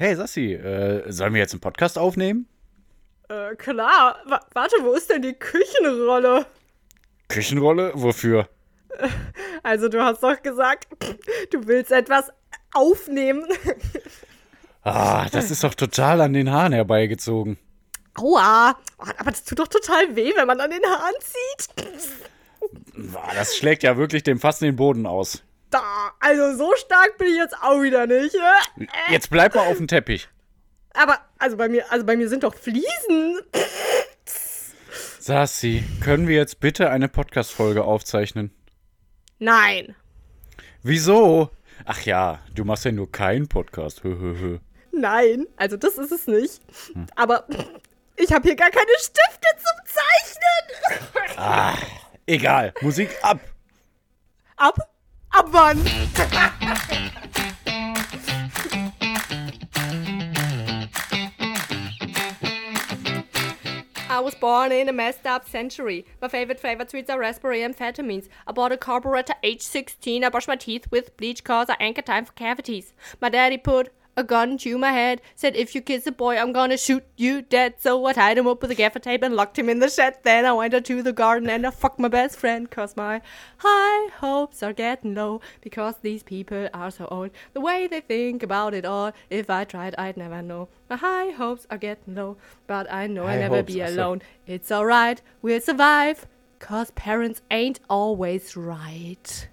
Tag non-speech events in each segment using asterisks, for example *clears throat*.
Hey Sassi, äh, sollen wir jetzt einen Podcast aufnehmen? Äh, klar. Wa warte, wo ist denn die Küchenrolle? Küchenrolle? Wofür? Also, du hast doch gesagt, *clears throat* du willst etwas aufnehmen. *laughs* Ah, das ist doch total an den Haaren herbeigezogen. Aua. Oh, aber das tut doch total weh, wenn man an den Haaren zieht. Das schlägt ja wirklich dem Fass den Boden aus. Da, also so stark bin ich jetzt auch wieder nicht. Ne? Jetzt bleib mal auf dem Teppich. Aber, also bei mir, also bei mir sind doch Fliesen. Sassi, können wir jetzt bitte eine Podcast-Folge aufzeichnen? Nein. Wieso? Ach ja, du machst ja nur keinen Podcast. Nein, also das ist es nicht. Aber ich habe hier gar keine Stifte zum Zeichnen. Ah, egal. Musik ab. Ab? Ab wann? I was born in a messed up century. My favorite flavored sweets are raspberry amphetamines. I bought a carburetor age 16. I brush my teeth with bleach cause I got time for cavities. My daddy put a gun to my head. Said if you kiss a boy, I'm gonna shoot you dead. So I tied him up with a gaffer tape and locked him in the shed. Then I went out to the garden and I fucked my best friend. Cause my high hopes are getting low. Because these people are so old. The way they think about it all. If I tried, I'd never know. My high hopes are getting low. But I know High I'll never be alone. It's alright, we'll survive. Cause parents ain't always right.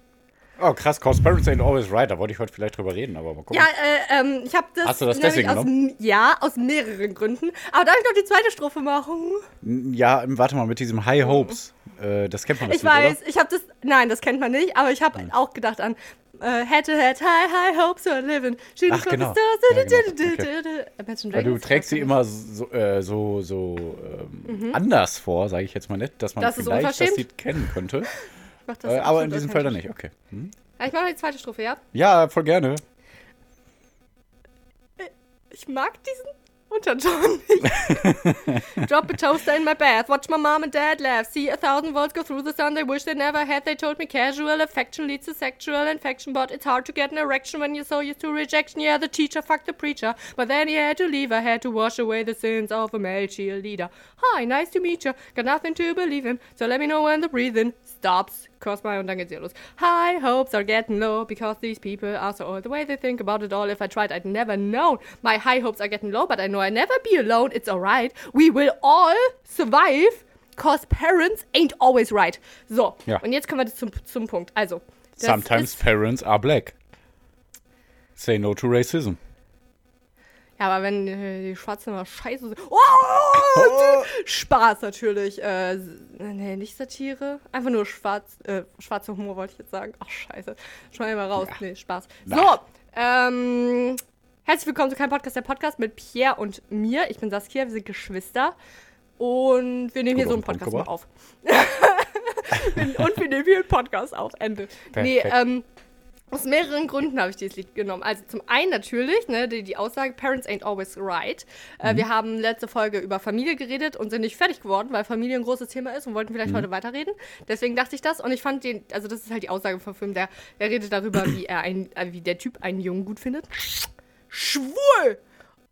Oh, krass. Cause parents ain't always right. Da wollte ich heute vielleicht drüber reden, aber mal gucken. Ja, äh, ähm, ich habe das, Hast du das deswegen aus, m- Ja, aus mehreren Gründen. Aber darf ich noch die zweite Strophe machen? Ja, warte mal, mit diesem High Hopes. Äh, das kennt man das Ich weiß, oder? ich habe das. Nein, das kennt man nicht, aber ich habe auch gedacht an. Äh, head to high, high hopes for living. Shooting Ach, genau. Ja, genau. Imagine Weil du trägst sie immer so, äh, so, so ähm, anders vor, sage ich jetzt mal nicht, dass man Mhm. Das vielleicht das. Lied kennen könnte. *laughs* Ich mach das Äh, aber in diesem Fall dann nicht, okay. Hm? Ja, Ich mache noch die zweite Strophe, ja? Ja, voll gerne. Ich mag diesen Unterton nicht. *laughs* Drop a toaster in my bath. Watch my mom and dad laugh. See a thousand volts go through the sun they wish they never had. They told me casual affection leads to sexual infection, but it's hard to get an erection when you're so used to rejection. Yeah, the teacher fucked the preacher, but then he had to leave. I had to wash away the sins of a male cheerleader. Hi, nice to meet you. Got nothing to believe in, so let me know when the breathing stops. Cross my und dann geht's hier los. High hopes are getting low because these people are so old. The way they think about it all, if I tried, I'd never known. My high hopes are getting low, but I know I'll never be alone. It's alright. We will all survive. Cause parents ain't always right. So, Ja. und jetzt kommen wir zum, zum Punkt. Also, Sometimes parents are black. Say no to racism. Ja, aber wenn äh, die Schwarzen immer scheiße sind. Oh, *laughs* Spaß natürlich. Äh, nee, nicht Satire. Einfach nur schwarz, äh, schwarzer Humor wollte ich jetzt sagen. Ach, scheiße. Schneiden wir mal raus. Nee, Spaß. Na. So, ähm, herzlich willkommen zu keinem Podcast, der Podcast mit Pierre und mir. Ich bin Saskia, wir sind Geschwister. Und wir nehmen hier Gut so auf einen Podcast mal auf. *laughs* und wir nehmen hier einen Podcast auf. Ende. Nee, Perfekt. ähm, aus mehreren Gründen habe ich dieses Lied genommen. Also zum einen natürlich, ne, die, die Aussage, Parents ain't always right. Äh, Mhm. Wir haben letzte Folge über Familie geredet und sind nicht fertig geworden, weil Familie ein großes Thema ist und wollten vielleicht Mhm. heute weiterreden. Deswegen dachte ich das und ich fand den, also das ist halt die Aussage vom Film, der, der redet darüber, wie er ein, äh, wie der Typ einen Jungen gut findet. Schwul!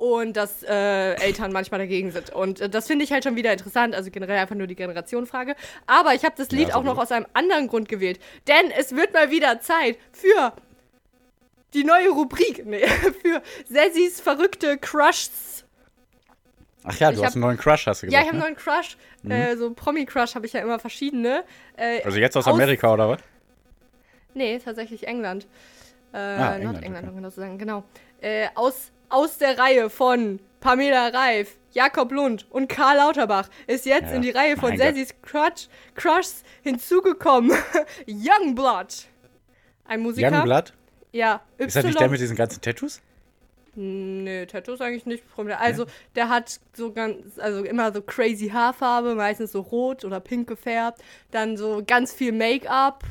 Und dass äh, Eltern manchmal dagegen sind. Und äh, das finde ich halt schon wieder interessant. Also generell einfach nur die Generationenfrage. Aber ich habe das Lied Ja, auch noch aus einem anderen Grund gewählt. Denn es wird mal wieder Zeit für die neue Rubrik. *laughs* Nee, für Sessis verrückte Crushs. Ach ja, du Ich hast hab- einen neuen Crush, hast du Ja, gesagt. ich habe einen ne? neuen Crush. Äh, so Promi-Crush habe ich ja immer verschiedene. Äh, Also jetzt aus Amerika, oder was? Nee, tatsächlich England. Äh, Ah, England, Nordengland, okay. um genau zu sagen, genau. Äh, aus, aus der Reihe von Pamela Reif, Jakob Lund und Karl Lauterbach ist jetzt Ja, in die Reihe von. Sessis Crush, Crushs hinzugekommen. *laughs* Youngblood. Ein Musiker. Youngblood? Ja, Y. Ist das nicht der mit diesen ganzen Tattoos? Nee, Tattoos eigentlich nicht. Also, der hat so ganz, also immer so crazy Haarfarbe, meistens so rot oder pink gefärbt. Dann so ganz viel Make-up,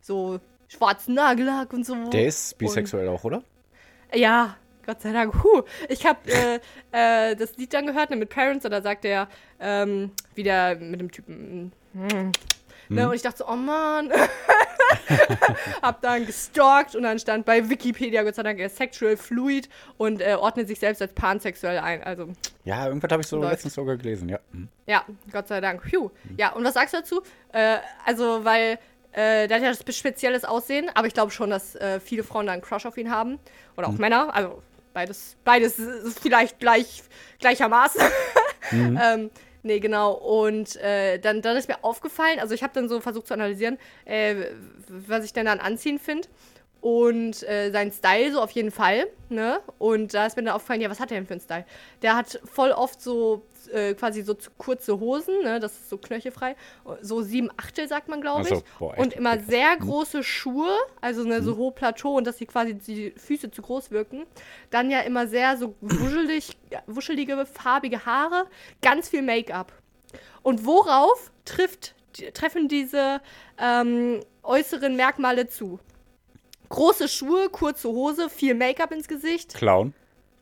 so schwarzen Nagellack und so. Der ist bisexuell auch, oder? Ja, Gott sei Dank. Huh. Ich habe äh, äh, das Lied dann gehört ne, mit Parents und da sagt er ähm, wieder mit dem Typen. mm, Ne, und ich dachte so, oh Mann. *laughs* hab dann gestalkt und dann stand bei Wikipedia, Gott sei Dank, er ist sexual fluid und äh, ordnet sich selbst als pansexuell ein. Also, Ja, irgendwas habe ich so Läuft. letztens sogar gelesen, ja. Hm. ja, Gott sei Dank. Phew. Ja, und was sagst du dazu? Äh, also, weil äh, der hat ja das spezielles Aussehen, aber ich glaube schon, dass äh, viele Frauen da einen Crush auf ihn haben. Oder auch Männer. Also, beides, beides ist vielleicht gleich, gleichermaßen. *laughs* ähm, nee, genau. Und äh, dann, dann ist mir aufgefallen, also ich habe dann so versucht zu analysieren, äh, was ich denn dann anziehen finde. Und äh, sein Style so auf jeden Fall, ne? Und da ist mir dann aufgefallen, ja, was hat er denn für einen Style? Der hat voll oft so äh, quasi so kurze Hosen, ne? Das ist so knöchelfrei. So sieben Achtel, sagt man, glaube Ach ich. so, boah, und immer krass. sehr Mhm. große Schuhe, also ne, so hohe Plateau und dass sie quasi die Füße zu groß wirken. Dann ja immer sehr so wuschelig, wuschelige, farbige Haare, ganz viel Make-up. Und worauf trifft, treffen diese ähm, äußeren Merkmale zu? Große Schuhe, kurze Hose, viel Make-up ins Gesicht. Clown.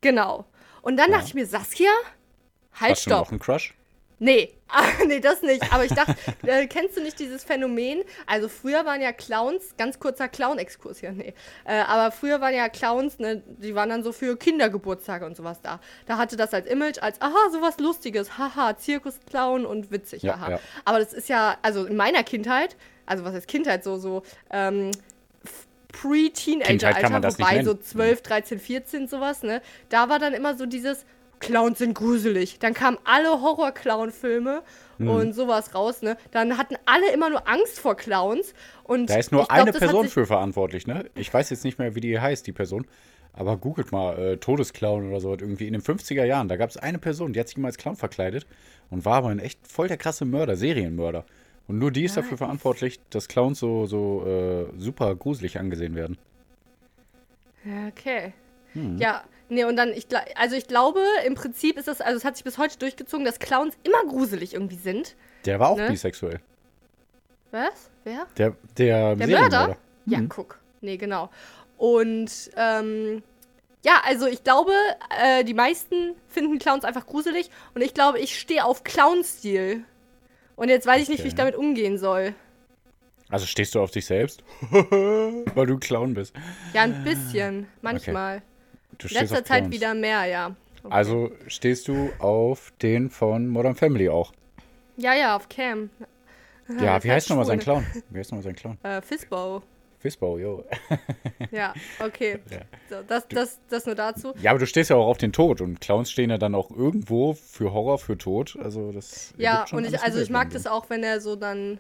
Genau. Und dann dachte ich mir, Saskia, halt Hast du noch stopp. einen Crush? Nee, *laughs* nee, das nicht. Aber ich dachte, äh, kennst du nicht dieses Phänomen? Also früher waren ja Clowns, ganz kurzer Clown-Exkurs hier, nee. Äh, aber früher waren ja Clowns, ne, die waren dann so für Kindergeburtstage und sowas da. Da hatte das als Image, als, aha, sowas Lustiges, haha, Zirkusclown und witzig, Ja, haha. ja. Aber das ist ja, also in meiner Kindheit, also was heißt Kindheit, so, so, ähm, Pre-Teenager-Alter, wobei so nennen. 12, 13, 14 sowas, ne? Da war dann immer so dieses Clowns sind gruselig. Dann kamen alle Horror-Clown-Filme Mhm. und sowas raus, ne? Dann hatten alle immer nur Angst vor Clowns und Da ist nur glaub, eine Person für verantwortlich, ne? Ich weiß jetzt nicht mehr, wie die heißt, die Person. Aber googelt mal, äh, Todesclown oder so, irgendwie in den 50er Jahren. Da gab es eine Person, die hat sich immer als Clown verkleidet und war aber ein echt voll der krasse Mörder, Serienmörder. Und nur die ist dafür verantwortlich, dass Clowns so, so äh, super gruselig angesehen werden. Okay. Hm. Ja, nee, und dann, ich, also ich glaube, im Prinzip ist das, also es hat sich bis heute durchgezogen, dass Clowns immer gruselig irgendwie sind. Der war auch Ne? bisexuell. Was? Wer? Der, der, Der. Mörder? Ja, guck. Nee, genau. Und ähm, ja, also ich glaube, äh, die meisten finden Clowns einfach gruselig und ich glaube, ich stehe auf Clown-Stil. Und jetzt weiß ich nicht, wie ich Okay. damit umgehen soll. Also stehst du auf dich selbst? *laughs* Weil du ein Clown bist. Ja, ein bisschen. Manchmal. Du In stehst letzter auf Zeit Clowns. wieder mehr, ja. Okay. Also stehst du auf den von Modern Family auch. Ja, ja, auf Cam. Ja, wie heißt nochmal sein Clown? Wie heißt nochmal sein Clown? Äh, Fistbow. Fistbow, jo. *laughs* Ja, okay. *laughs* Ja. So, das, das, das nur dazu. Ja, aber du stehst ja auch auf den Tod und Clowns stehen ja dann auch irgendwo für Horror, für Tod. Also das. Ja, und ich, also ich mag das auch, wenn er so dann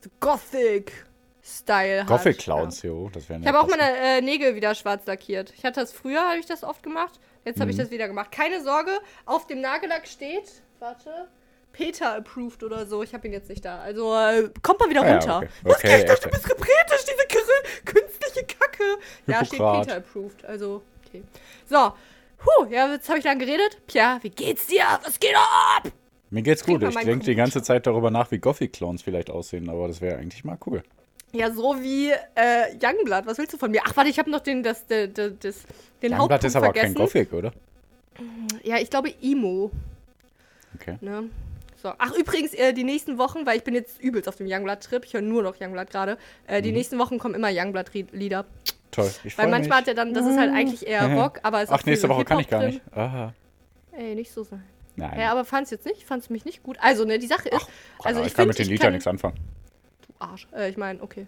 so Gothic-Style hat. Gothic ja. Clowns, jo. Das wären Ich ja habe auch meine äh, Nägel wieder schwarz lackiert. Ich hatte das früher, habe ich das oft gemacht. Jetzt Mhm. habe ich das wieder gemacht. Keine Sorge, auf dem Nagellack steht, warte, Peter approved oder so. Ich habe ihn jetzt nicht da. Also äh, kommt mal wieder Ah ja, runter. okay. Was Okay, ich dachte, du bist gebretisch, diese Kr- künstliche Kacke. Ja, steht Hippokrat. Peter approved. Also, okay. So. Puh, ja, jetzt habe ich lang geredet. Pierre, wie geht's dir? Was geht ab? Mir geht's gut. Ich denke die ganze. Zeit darüber nach, wie Gothic Clowns vielleicht aussehen, aber das wäre eigentlich mal cool. Ja, so wie äh, Youngblood. Was willst du von mir? Ach, warte, ich habe noch den, das, das, das, das, den Youngblood ist aber vergessen. kein Gothic, oder? Ja, ich glaube Emo. Okay. Ne? So. Ach, übrigens, äh, die nächsten Wochen, weil ich bin jetzt übelst auf dem Youngblood-Trip, ich höre nur noch Youngblood gerade, äh, Mhm. die nächsten Wochen kommen immer Youngblood-Lieder. Toll. Ich Weil manchmal hat mich. er dann, das ist halt eigentlich eher Rock, aber es ist Ach, nächste Woche kann ich gar nicht. Aha. Ey, nicht so sein. Nein. Ja, aber fand's jetzt nicht? Fand's mich nicht gut? Also, ne, die Sache ist, Ach, also ich, ich kann find, mit den Liedern nichts anfangen. Du Arsch. Äh, ich meine, okay.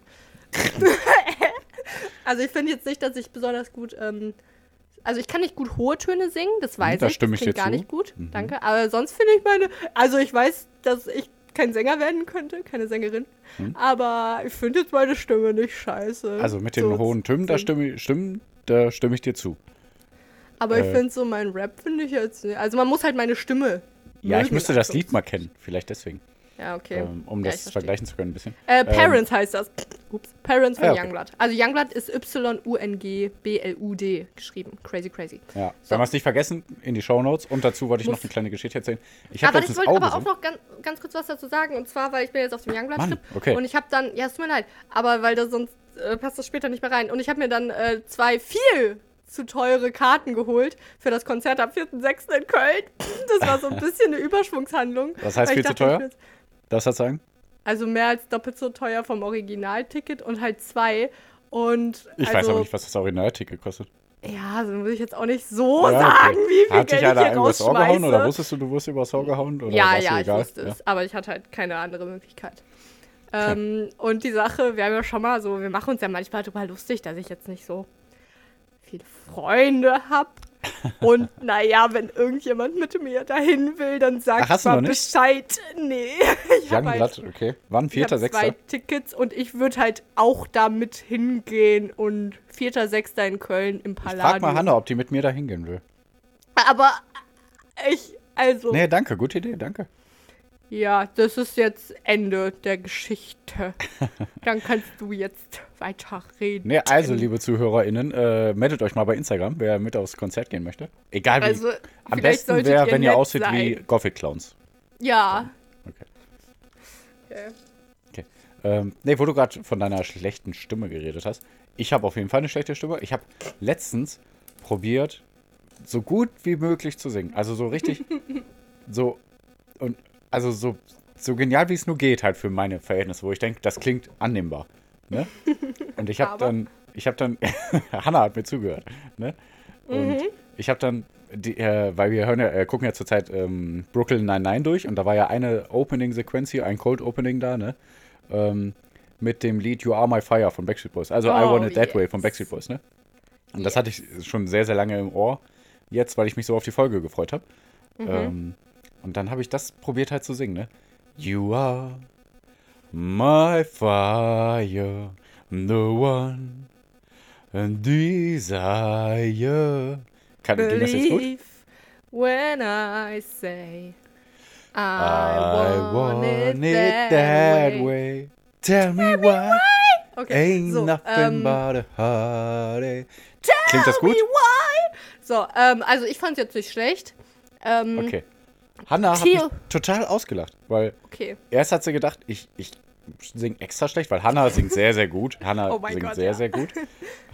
*laughs* also ich finde jetzt nicht, dass ich besonders gut, ähm, also ich kann nicht gut hohe Töne singen, das weiß da ich. stimme das ich dir gar zu. Mhm. nicht gut, danke. Aber sonst finde ich meine, also ich weiß, dass ich kein Sänger werden könnte, keine Sängerin. Aber ich finde jetzt meine Stimme nicht scheiße. Mhm. Also mit den So, hohen Tönen, da stimme, ich- Stimmen, da stimme ich dir zu. Aber ich äh, finde so mein Rap finde ich jetzt nicht. Also man muss halt meine Stimme. Ja, ich müsste das. Lied mal kennen. Vielleicht deswegen. Ja, okay. Ähm, um Ja, das vergleichen zu können ein bisschen. Äh, Parents heißt das. Ups. Parents von Ah, okay. Youngblood. Also Youngblood ist Y-U-N-G-B-L-U-D geschrieben. Crazy, crazy. Ja. So. Wenn wir es nicht vergessen, in die Shownotes. Und dazu wollte ich Muss- noch eine kleine Geschichte erzählen. Ich habe Aber ich wollte aber auch noch ganz, ganz kurz was dazu sagen. Und zwar, weil ich bin jetzt auf dem Youngblood-Trip. okay. Und ich habe dann, ja, es tut mir leid, aber weil das sonst äh, passt das später nicht mehr rein. Und ich habe mir dann äh, zwei viel zu teure Karten geholt für das Konzert am 4.6. in Köln. Das war so ein *laughs* bisschen eine Überschwungshandlung. Was heißt viel zu dachte, ich teuer? Will's- Das hat sagen? Also mehr als doppelt so teuer vom Originalticket und halt zwei. Und Ich also, weiß aber nicht, was das Originalticket kostet. Ja, also muss ich jetzt auch nicht so Ja, sagen, okay. wie viel Hat dich Geld ich einer hier irgendwas Ohr gehauen oder wusstest du, du wirst übers Ohr gehauen? Oder ja, ja, ich wusste es. Aber ich hatte halt keine andere Möglichkeit. Ähm, und die Sache, wir haben ja schon mal so, wir machen uns ja manchmal darüber lustig, dass ich jetzt nicht so viele Freunde habe. Und naja, wenn irgendjemand mit mir dahin will, dann Ach, hast du mal? Bescheid. Nee, *laughs* ich Ja, habe halt, glatt, okay. Wann? Vierter, hab zwei sechster? Tickets und ich würde halt auch damit hingehen und vierter, sechster in Köln im Ich Palladium. frag mal Hanna, ob die mit mir da hingehen will. Aber ich, also. Nee, danke, gute Idee, danke. Ja, das ist jetzt Ende der Geschichte. *laughs* Dann kannst du jetzt weiterreden. Nee, also, liebe ZuhörerInnen, äh, meldet euch mal bei Instagram, wer mit aufs Konzert gehen möchte. Egal wie. Also, Am besten wäre, wenn ihr aussieht wie sein. Gothic Clowns. Ja. Okay. Okay. Okay. Ähm, nee, wo du gerade von deiner schlechten Stimme geredet hast. Ich habe auf jeden Fall eine schlechte Stimme. Ich habe letztens probiert, so gut wie möglich zu singen. Also so richtig, *laughs* so und also so, so genial wie es nur geht halt für meine Verhältnisse, wo ich denke, das klingt annehmbar. Ne? *laughs* Und ich habe dann, ich habe dann, *laughs* Hannah hat mir zugehört. Ne? Und Mhm. ich habe dann, die, äh, weil wir hören ja, äh, gucken ja zurzeit ähm, Brooklyn 99 durch und da war ja eine Opening-Sequenz hier, ein Cold Opening da, ne? Ähm, mit dem Lied You Are My Fire von Backstreet Boys. Also I Oh, Want It That yes. Way von Backstreet Boys, ne? Und das hatte ich schon sehr, sehr lange im Ohr. Jetzt, weil ich mich so auf die Folge gefreut habe. Mhm. Ähm, und dann habe ich das probiert halt zu singen, ne? You are my fire, the one and desire. Kann, ging das jetzt gut? When I say I, I want, it that, way. Tell me why. Okay, Ain't so, nothing ähm, but a heartache. Klingt das tell gut? me why. So, ähm, also ich fand es jetzt nicht schlecht. Ähm, Okay. Hannah hat mich total ausgelacht, weil okay. erst hat sie gedacht, ich, ich singe extra schlecht, weil Hannah singt sehr, sehr gut. *laughs* Hannah Oh singt Gott, sehr, ja. sehr gut.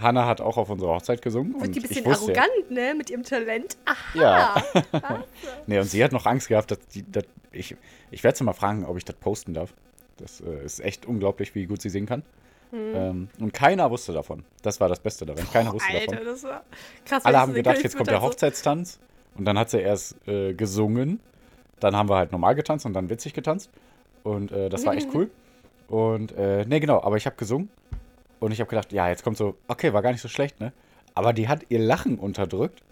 Hannah hat auch auf unserer Hochzeit gesungen. Wird und die ein bisschen wusste, arrogant, ne? Mit ihrem Talent. Aha. Ja. *laughs* Nee, und sie hat noch Angst gehabt, dass die, dass ich, ich werde sie mal fragen, ob ich das posten darf. Das äh, ist echt unglaublich, wie gut sie singen kann. Hm. Ähm, und keiner wusste davon. Das war das Beste daran. Keiner wusste Alter, davon. das war krass. Alle haben gedacht, jetzt kommt der Hochzeitstanz. Und dann hat sie erst äh, gesungen. Dann haben wir halt normal getanzt und dann witzig getanzt. Und äh, das war echt cool. Und, äh, nee, genau, aber ich habe gesungen. Und ich habe gedacht, ja, jetzt kommt so, okay, war gar nicht so schlecht, ne? Aber die hat ihr Lachen unterdrückt.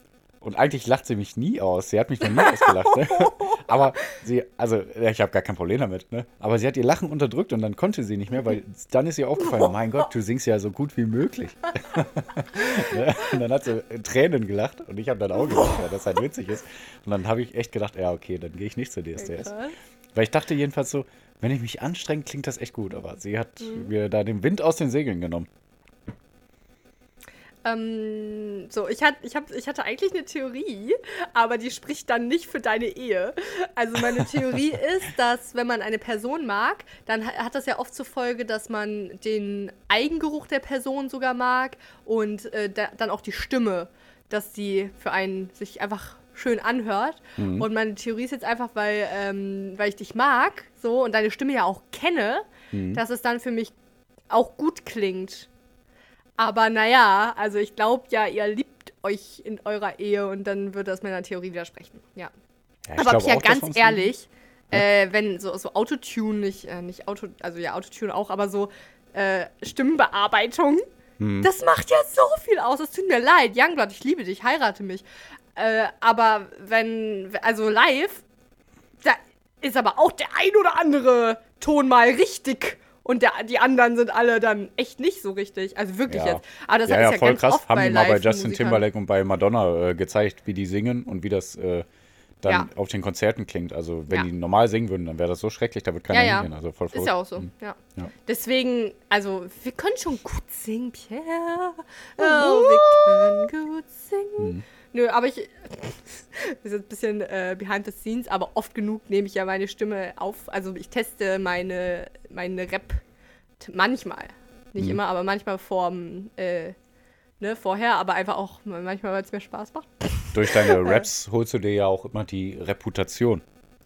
Und eigentlich lacht sie mich nie aus. Sie hat mich noch nie ausgelacht, ne? *laughs* Aber sie, also, ich habe gar kein Problem damit, ne? Aber sie hat ihr Lachen unterdrückt und dann konnte sie nicht mehr, weil dann ist ihr aufgefallen, *laughs* mein Gott, du singst ja so gut wie möglich. *laughs* ne? Und dann hat sie Tränen gelacht und ich habe dann auch gelacht, weil das halt witzig ist. Und dann habe ich echt gedacht, ja, okay, dann gehe ich nicht zur DSDS. Krass. Weil ich dachte jedenfalls so, wenn ich mich anstrenge, klingt das echt gut. Aber sie hat mir da den Wind aus den Segeln genommen. Ähm, so, ich, hat, ich, hab, ich hatte eigentlich eine Theorie, aber die spricht dann nicht für deine Ehe. Also meine Theorie *laughs* ist, dass wenn man eine Person mag, dann ha- hat das ja oft zur Folge, dass man den Eigengeruch der Person sogar mag und äh, da, dann auch die Stimme, dass die für einen sich einfach schön anhört. Und meine Theorie ist jetzt einfach, weil, ähm, weil ich dich mag, so und deine Stimme ja auch kenne, dass es dann für mich auch gut klingt. Aber naja, also ich glaube ja, ihr liebt euch in eurer Ehe und dann würde das meiner Theorie widersprechen. Ja. Ja, ich Aber Pia, auch, ganz ehrlich, äh, wenn so, so Autotune, nicht, äh, nicht Auto, also ja, Autotune auch, aber so äh, Stimmenbearbeitung, Hm. das macht ja so viel aus. Es tut mir leid, Youngblood, ich liebe dich, heirate mich. Äh, aber wenn, also live, da ist aber auch der ein oder andere Ton mal richtig. Und der, die anderen sind alle dann echt nicht so richtig. Also wirklich Ja. jetzt. Aber das ja, ist ja, ja voll krass. Haben die mal bei Justin. Timberlake und bei Madonna äh, gezeigt, wie die singen und wie das äh, dann Ja. auf den Konzerten klingt. Also, wenn die normal singen würden, dann wäre das so schrecklich, da wird keiner Ja, hingehen. Also, voll Ist verrückt. ja auch so, Mhm. ja. Ja. Deswegen, also, wir können schon gut singen, Pierre. Oh, wir können gut singen. Mhm. Nö, aber ich. *laughs* Wir sind ein bisschen äh, behind the scenes, aber oft genug nehme ich ja meine Stimme auf. Also, ich teste meine, meine Rap manchmal. Nicht Mhm. immer, aber manchmal vorm, äh, ne, vorher, aber einfach auch manchmal, weil es mir Spaß macht. Durch deine *laughs* Raps holst du dir ja auch immer die Reputation.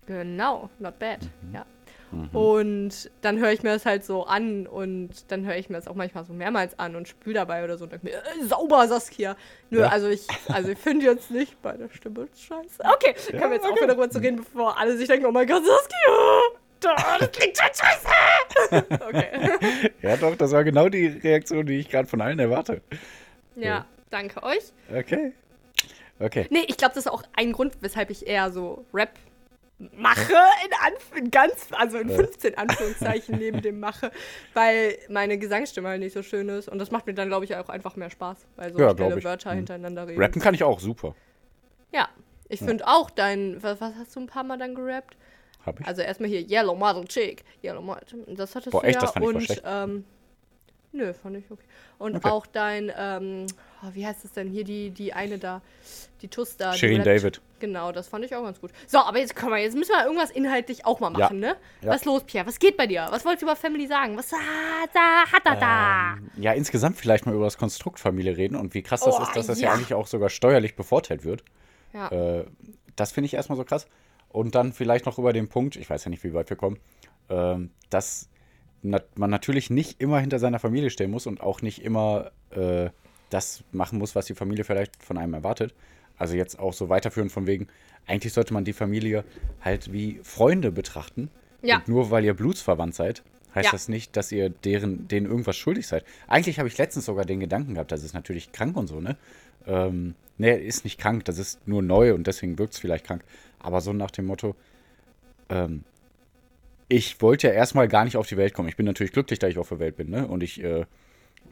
Genau, not bad. Mhm. Ja. Und dann höre ich mir das halt so an und dann höre ich mir das auch manchmal so mehrmals an und spüle dabei oder so und denke mir, äh, sauber Saskia. Nö, Ja. also ich, also ich finde jetzt nicht bei der Stimme scheiße. Okay, können wir jetzt okay. aufhören darüber zu reden, bevor alle sich denken, oh mein Gott, Saskia, da, das klingt schon scheiße. *laughs* okay. *laughs* Ja, doch, das war genau die Reaktion, die ich gerade von allen erwarte. Ja, danke euch. Okay. Okay. Nee, ich glaube, das ist auch ein Grund, weshalb ich eher so Rap mache, in, Anf in ganz, also in 15 Anführungszeichen neben dem mache, weil meine Gesangsstimme halt nicht so schön ist. Und das macht mir dann, glaube ich, auch einfach mehr Spaß, weil so Ja, schnelle. Wörter Mhm. hintereinander reden. Rappen kann ich auch super. Ja, ich finde auch dein, was, was hast du ein paar Mal dann gerappt? Hab ich. Also erstmal hier Yellow Model Chick, Yellow Model, das hattest Boah, du echt? ja. Das fand ich und, ähm, nö, fand ich okay. Und Okay. auch dein, ähm, oh, wie heißt es denn hier, die, die eine da, die Tuss da. Shirin. David. Genau, das fand ich auch ganz gut. So, aber jetzt komm mal, jetzt müssen wir irgendwas inhaltlich auch mal Ja. machen, ne? Ja. Was ist los, Pierre? Was geht bei dir? Was wolltest du über Family sagen? Was hat da, hat da da? Ähm, ja, insgesamt vielleicht mal über das Konstrukt Familie reden und wie krass das Oh, ist, dass das ja. ja. eigentlich auch sogar steuerlich bevorteilt wird. Ja. Äh, das finde ich erstmal so krass. Und dann vielleicht noch über den Punkt, ich weiß ja nicht, wie weit wir kommen, ähm, dass na man natürlich nicht immer hinter seiner Familie stehen muss und auch nicht immer äh, das machen muss, was die Familie vielleicht von einem erwartet. Also jetzt auch so weiterführen von wegen, eigentlich sollte man die Familie halt wie Freunde betrachten. Ja. Und nur weil ihr blutsverwandt seid, heißt Ja. das nicht, dass ihr deren, denen irgendwas schuldig seid. Eigentlich habe ich letztens sogar den Gedanken gehabt, das ist natürlich krank und so, ne? Ähm, ne, ist nicht krank, das ist nur neu und deswegen wirkt es vielleicht krank. Aber so nach dem Motto, ähm, ich wollte ja erstmal gar nicht auf die Welt kommen. Ich bin natürlich glücklich, dass ich auf der Welt bin, ne? Und ich äh,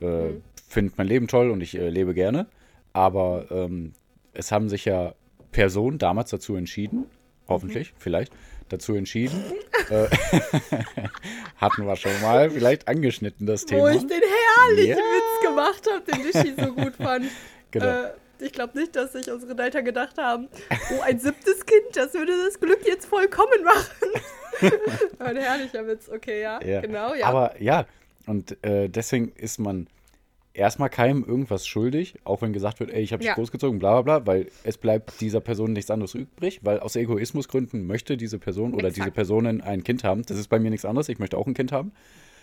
äh, finde mein Leben toll und ich äh, lebe gerne. Aber ähm, es haben sich ja Personen damals dazu entschieden, hoffentlich, vielleicht, dazu entschieden. äh, *laughs* hatten wir schon mal vielleicht angeschnitten, das Wo Thema. ich den herrlichen Ja. Witz gemacht habe, den Lischi so gut fand. *laughs* Genau. Äh, ich glaube nicht, dass sich unsere Eltern gedacht haben, oh, ein siebtes Kind, das würde das Glück jetzt vollkommen machen. *laughs* ein herrlicher Witz, okay, ja, Ja. genau, ja. Aber ja, und äh, deswegen ist man erstmal keinem irgendwas schuldig, auch wenn gesagt wird, ey, ich habe dich Ja. großgezogen, bla bla bla, weil es bleibt dieser Person nichts anderes übrig, weil aus Egoismusgründen möchte diese Person oder Exakt. diese Personen ein Kind haben. Das ist bei mir nichts anderes, ich möchte auch ein Kind haben.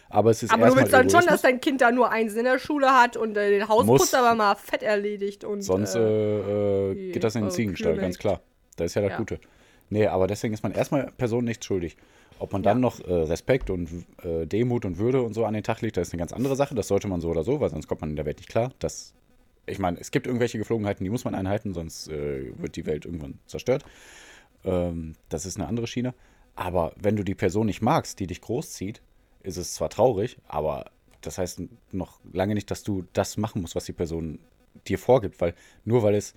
Aber es ist aber du willst dann schon, dass dein Kind da nur eins in der Schule hat und äh, den Hausputz Muss. aber mal fett erledigt und Sonst äh, äh, äh, geht das in den eure Ziegenstall, ganz klar. Das ist ja das Ja. Gute. Nee, aber deswegen ist man erstmal Person nichts schuldig. Ob man dann noch äh, Respekt und äh, Demut und Würde und so an den Tag legt, das ist eine ganz andere Sache. Das sollte man so oder so, weil sonst kommt man in der Welt nicht klar. Das, ich meine, es gibt irgendwelche Geflogenheiten, die muss man einhalten, sonst äh, wird die Welt irgendwann zerstört. Ähm, das ist eine andere Schiene. Aber wenn du die Person nicht magst, die dich großzieht, ist es zwar traurig, aber das heißt noch lange nicht, dass du das machen musst, was die Person dir vorgibt, weil nur weil es,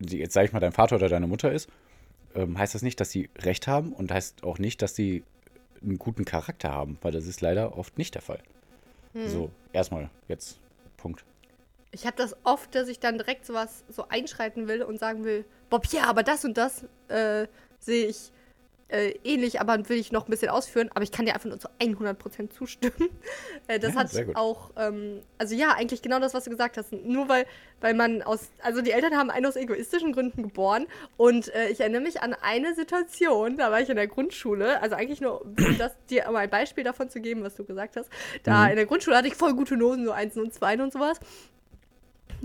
jetzt sage ich mal, dein Vater oder deine Mutter ist, ähm, heißt das nicht, dass sie Recht haben und heißt auch nicht, dass sie einen guten Charakter haben, weil das ist leider oft nicht der Fall. Hm. So, erstmal jetzt Punkt. Ich habe das oft, dass ich dann direkt sowas so einschreiten will und sagen will, Bob, ja, aber das und das äh, sehe ich äh, ähnlich, aber will ich noch ein bisschen ausführen. Aber ich kann dir einfach nur zu 100% zustimmen. *laughs* äh, das Ja, hat auch, ähm, also ja, eigentlich genau das, was du gesagt hast. Nur weil, weil man aus, also die Eltern haben einen aus egoistischen Gründen geboren. Und äh, ich erinnere mich an eine Situation, da war ich in der Grundschule, also eigentlich nur, um *clears throat* das, dir mal ein Beispiel davon zu geben, was du gesagt hast. Da Mhm. in der Grundschule hatte ich voll gute Noten, so Einsen und Zweien und sowas.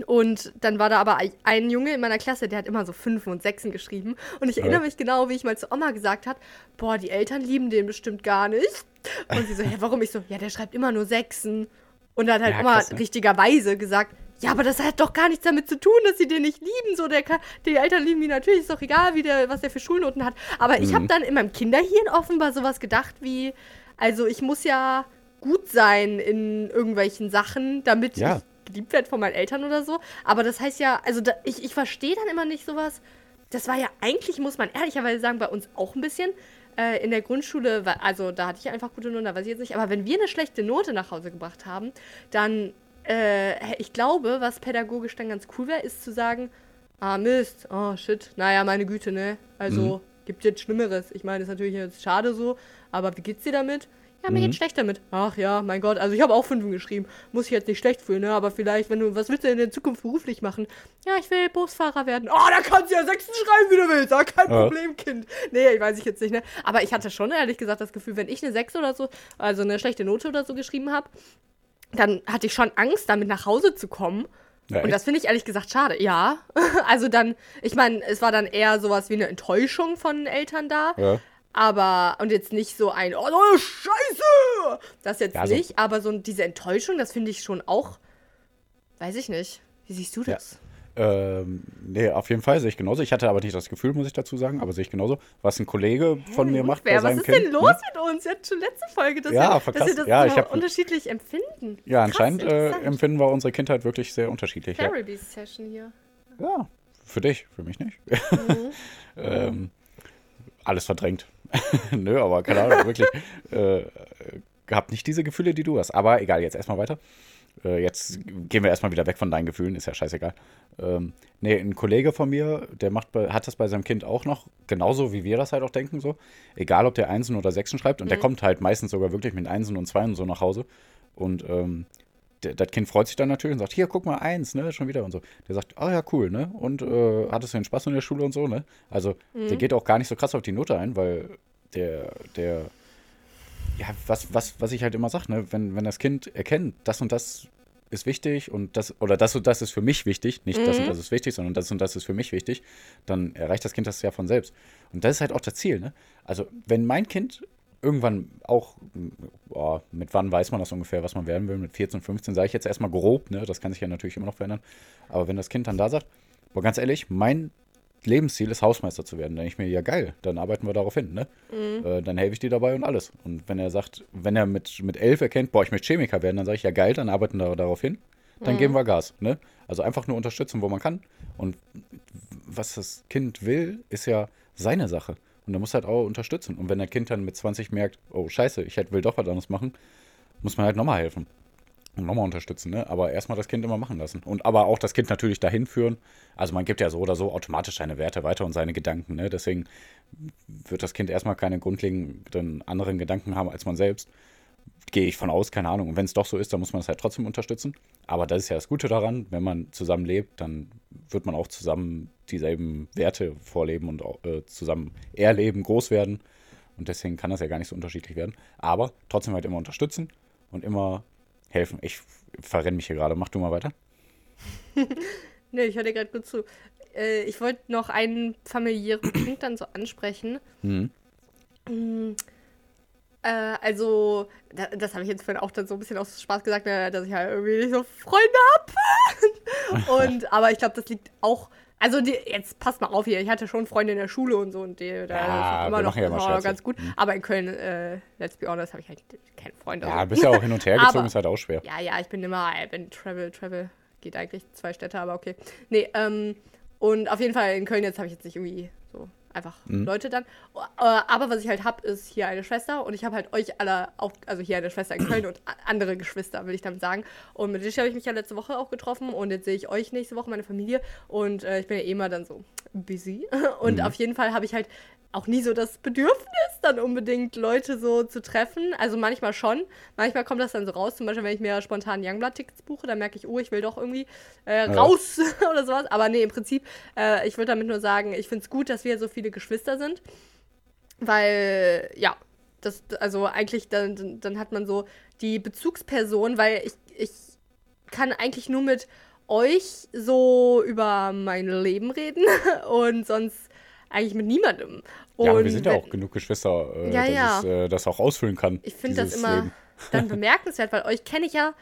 Und dann war da aber ein- Junge in meiner Klasse, der hat immer so Fünfen und Sechsen geschrieben. Und ich erinnere mich genau, wie ich mal zu Oma gesagt hat, boah, die Eltern lieben den bestimmt gar nicht. Und sie so, ja, warum? Ich so, ja, der schreibt immer nur Sechsen. Und dann hat halt Ja, Oma krass, ne? richtigerweise gesagt, ja, aber das hat doch gar nichts damit zu tun, dass sie den nicht lieben. So, der kann, die Eltern lieben ihn natürlich, ist doch egal, wie der, was der für Schulnoten hat. Aber ich Mhm. habe dann in meinem Kinderhirn offenbar sowas gedacht wie, also ich muss ja gut sein in irgendwelchen Sachen, damit Ja. ich geliebt werde von meinen Eltern oder so. Aber das heißt ja, also da, ich, ich verstehe dann immer nicht sowas. Das war ja eigentlich, muss man ehrlicherweise sagen, bei uns auch ein bisschen. Äh, in der Grundschule, also da hatte ich einfach gute Noten, da weiß ich jetzt nicht. Aber wenn wir eine schlechte Note nach Hause gebracht haben, dann, äh, ich glaube, was pädagogisch dann ganz cool wäre, ist zu sagen, ah Mist, oh shit, naja, meine Güte, ne? Also, gibt jetzt Schlimmeres. Ich meine, ist natürlich jetzt schade so, aber wie geht's dir damit? Ja, mir geht's schlecht damit. Ach ja, mein Gott, also ich habe auch Fünfen geschrieben. Muss ich jetzt nicht schlecht fühlen, ne? Aber vielleicht, wenn du, was willst du denn in der Zukunft beruflich machen? Ja, ich will Busfahrer werden. Oh, da kannst du ja Sechsten schreiben, wie du willst. Ja, kein Ja. Problem, Kind. Nee, ich weiß ich jetzt nicht, ne? Aber ich hatte schon ehrlich gesagt das Gefühl, wenn ich eine Sechs oder so, also eine schlechte Note oder so geschrieben habe, dann hatte ich schon Angst, damit nach Hause zu kommen. Ja, Und das finde ich ehrlich gesagt schade. Ja. *laughs* Also dann, ich meine, es war dann eher sowas wie eine Enttäuschung von Eltern da. Ja. Aber, und jetzt nicht so ein, oh, oh Scheiße! Das jetzt Ja, so- nicht, aber so diese Enttäuschung, das finde ich schon auch, weiß ich nicht. Wie siehst du das? Ähm, nee, auf jeden Fall sehe ich genauso. Ich hatte aber nicht das Gefühl, muss ich dazu sagen, aber sehe ich genauso, was ein Kollege von mir macht bei Wer, was seinem ist Kind. denn los ne? mit uns? Jetzt schon letzte Folge, dass, Ja, wir, dass wir das Ja, hab- unterschiedlich empfinden. Ja, Krass, anscheinend äh, empfinden wir unsere Kindheit wirklich sehr unterschiedlich. Ja. Therapy-Session hier. ja, für dich, für mich nicht. Mhm. *laughs* ähm, alles verdrängt. *laughs* Nö, aber keine Ahnung, wirklich. Äh, hab nicht diese Gefühle, die du hast. Aber egal, jetzt erstmal weiter. Äh, jetzt gehen wir erstmal wieder weg von deinen Gefühlen, ist ja scheißegal. Ähm, nee, ein Kollege von mir, der macht bei, hat das bei seinem Kind auch noch, genauso wie wir das halt auch denken, so. Egal, ob der Einsen oder Sechsen schreibt. Und der kommt halt meistens sogar wirklich mit Einsen und Zweien so nach Hause. Und ähm, das Kind freut sich dann natürlich und sagt, hier, guck mal, eins, ne, schon wieder und so. Der sagt, ah ja, cool, ne? Und äh, hattest du den Spaß in der Schule und so, ne? Also, der geht auch gar nicht so krass auf die Note ein, weil der, der, ja, was, was, was ich halt immer sage, ne, wenn, wenn das Kind erkennt, das und das ist wichtig und das, oder das und das ist für mich wichtig, nicht das und das ist wichtig, sondern das und das ist für mich wichtig, dann erreicht das Kind das ja von selbst. Und das ist halt auch das Ziel, ne? Also, wenn mein Kind irgendwann auch, boah, mit wann weiß man das ungefähr, was man werden will, mit 14, 15, sage ich jetzt erstmal grob, ne? Das kann sich ja natürlich immer noch verändern. Aber wenn das Kind dann da sagt, boah, ganz ehrlich, mein Lebensziel ist, Hausmeister zu werden. Dann denke ich mir, ja geil, dann arbeiten wir darauf hin, ne? Äh, dann helfe ich dir dabei und alles. Und wenn er sagt, wenn er mit, mit elf erkennt, boah, ich möchte Chemiker werden, dann sage ich, ja geil, dann arbeiten wir darauf hin. Dann geben wir Gas, ne? Also einfach nur unterstützen, wo man kann. Und was das Kind will, ist ja seine Sache. Und da muss halt auch unterstützen. Und wenn der Kind dann mit 20 merkt, oh scheiße, ich will doch was anderes machen, muss man halt nochmal helfen. Und nochmal unterstützen, ne? Aber erstmal das Kind immer machen lassen. Und aber auch das Kind natürlich dahin führen. Also man gibt ja so oder so automatisch seine Werte weiter und seine Gedanken, ne? Deswegen wird das Kind erstmal keine grundlegenden anderen Gedanken haben als man selbst. Gehe ich von aus, keine Ahnung. Und wenn es doch so ist, dann muss man es halt trotzdem unterstützen. Aber das ist ja das Gute daran, wenn man zusammen lebt, dann wird man auch zusammen dieselben Werte vorleben und äh, zusammen erleben, groß werden. Und deswegen kann das ja gar nicht so unterschiedlich werden. Aber trotzdem halt immer unterstützen und immer helfen. Ich verrenne mich hier gerade. Mach du mal weiter. *laughs* Nee, ich höre dir gerade gut zu. Äh, ich wollte noch einen familiären *clears throat* Punkt dann so ansprechen. Mhm. Äh, also, da, das habe ich jetzt vorhin auch dann so ein bisschen aus Spaß gesagt, dass ich halt irgendwie nicht so Freunde habe. *laughs* und, aber ich glaube, das liegt auch. Also die, jetzt passt mal auf hier, ich hatte schon Freunde in der Schule und so und die, da Ja, immer noch, ja Scherze. ganz gut. Aber in Köln, äh, let's be honest, habe ich halt keinen Freund. Ja, bist ja auch hin und her *laughs* gezogen, Aber- ist halt auch schwer. Ja, ja, ich bin immer, äh, wenn Travel, Travel geht eigentlich zwei Städte, aber okay. Nee, ähm, und auf jeden Fall in Köln jetzt habe ich jetzt nicht irgendwie einfach Mhm. Leute dann. Äh, aber was ich halt habe, ist hier eine Schwester und ich habe halt euch alle auch, also hier eine Schwester in Köln und andere Geschwister, will ich damit sagen. Und mit Tisch habe ich mich ja letzte Woche auch getroffen und jetzt sehe ich euch nächste Woche, meine Familie. Und äh, ich bin ja eh immer dann so busy. *laughs* Und auf jeden Fall habe ich halt auch nie so das Bedürfnis, dann unbedingt Leute so zu treffen. Also manchmal schon. Manchmal kommt das dann so raus. Zum Beispiel, wenn ich mir spontan Youngblood-Tickets buche, dann merke ich, oh, ich will doch irgendwie äh, raus *laughs* oder sowas. Aber nee, im Prinzip, äh, ich würde damit nur sagen, ich finde es gut, dass wir so viele Geschwister sind. Weil, ja, das, also eigentlich, dann, dann- dann hat man so die Bezugsperson, weil ich, ich kann eigentlich nur mit euch so über mein Leben reden *laughs* und sonst eigentlich mit niemandem. Und Ja, aber wir sind ja auch genug Geschwister, äh, Ja, dass ja. es äh, das auch ausfüllen kann. Ich finde das immer Leben. *laughs* dann *laughs* bemerkenswert, weil euch kenne ich ja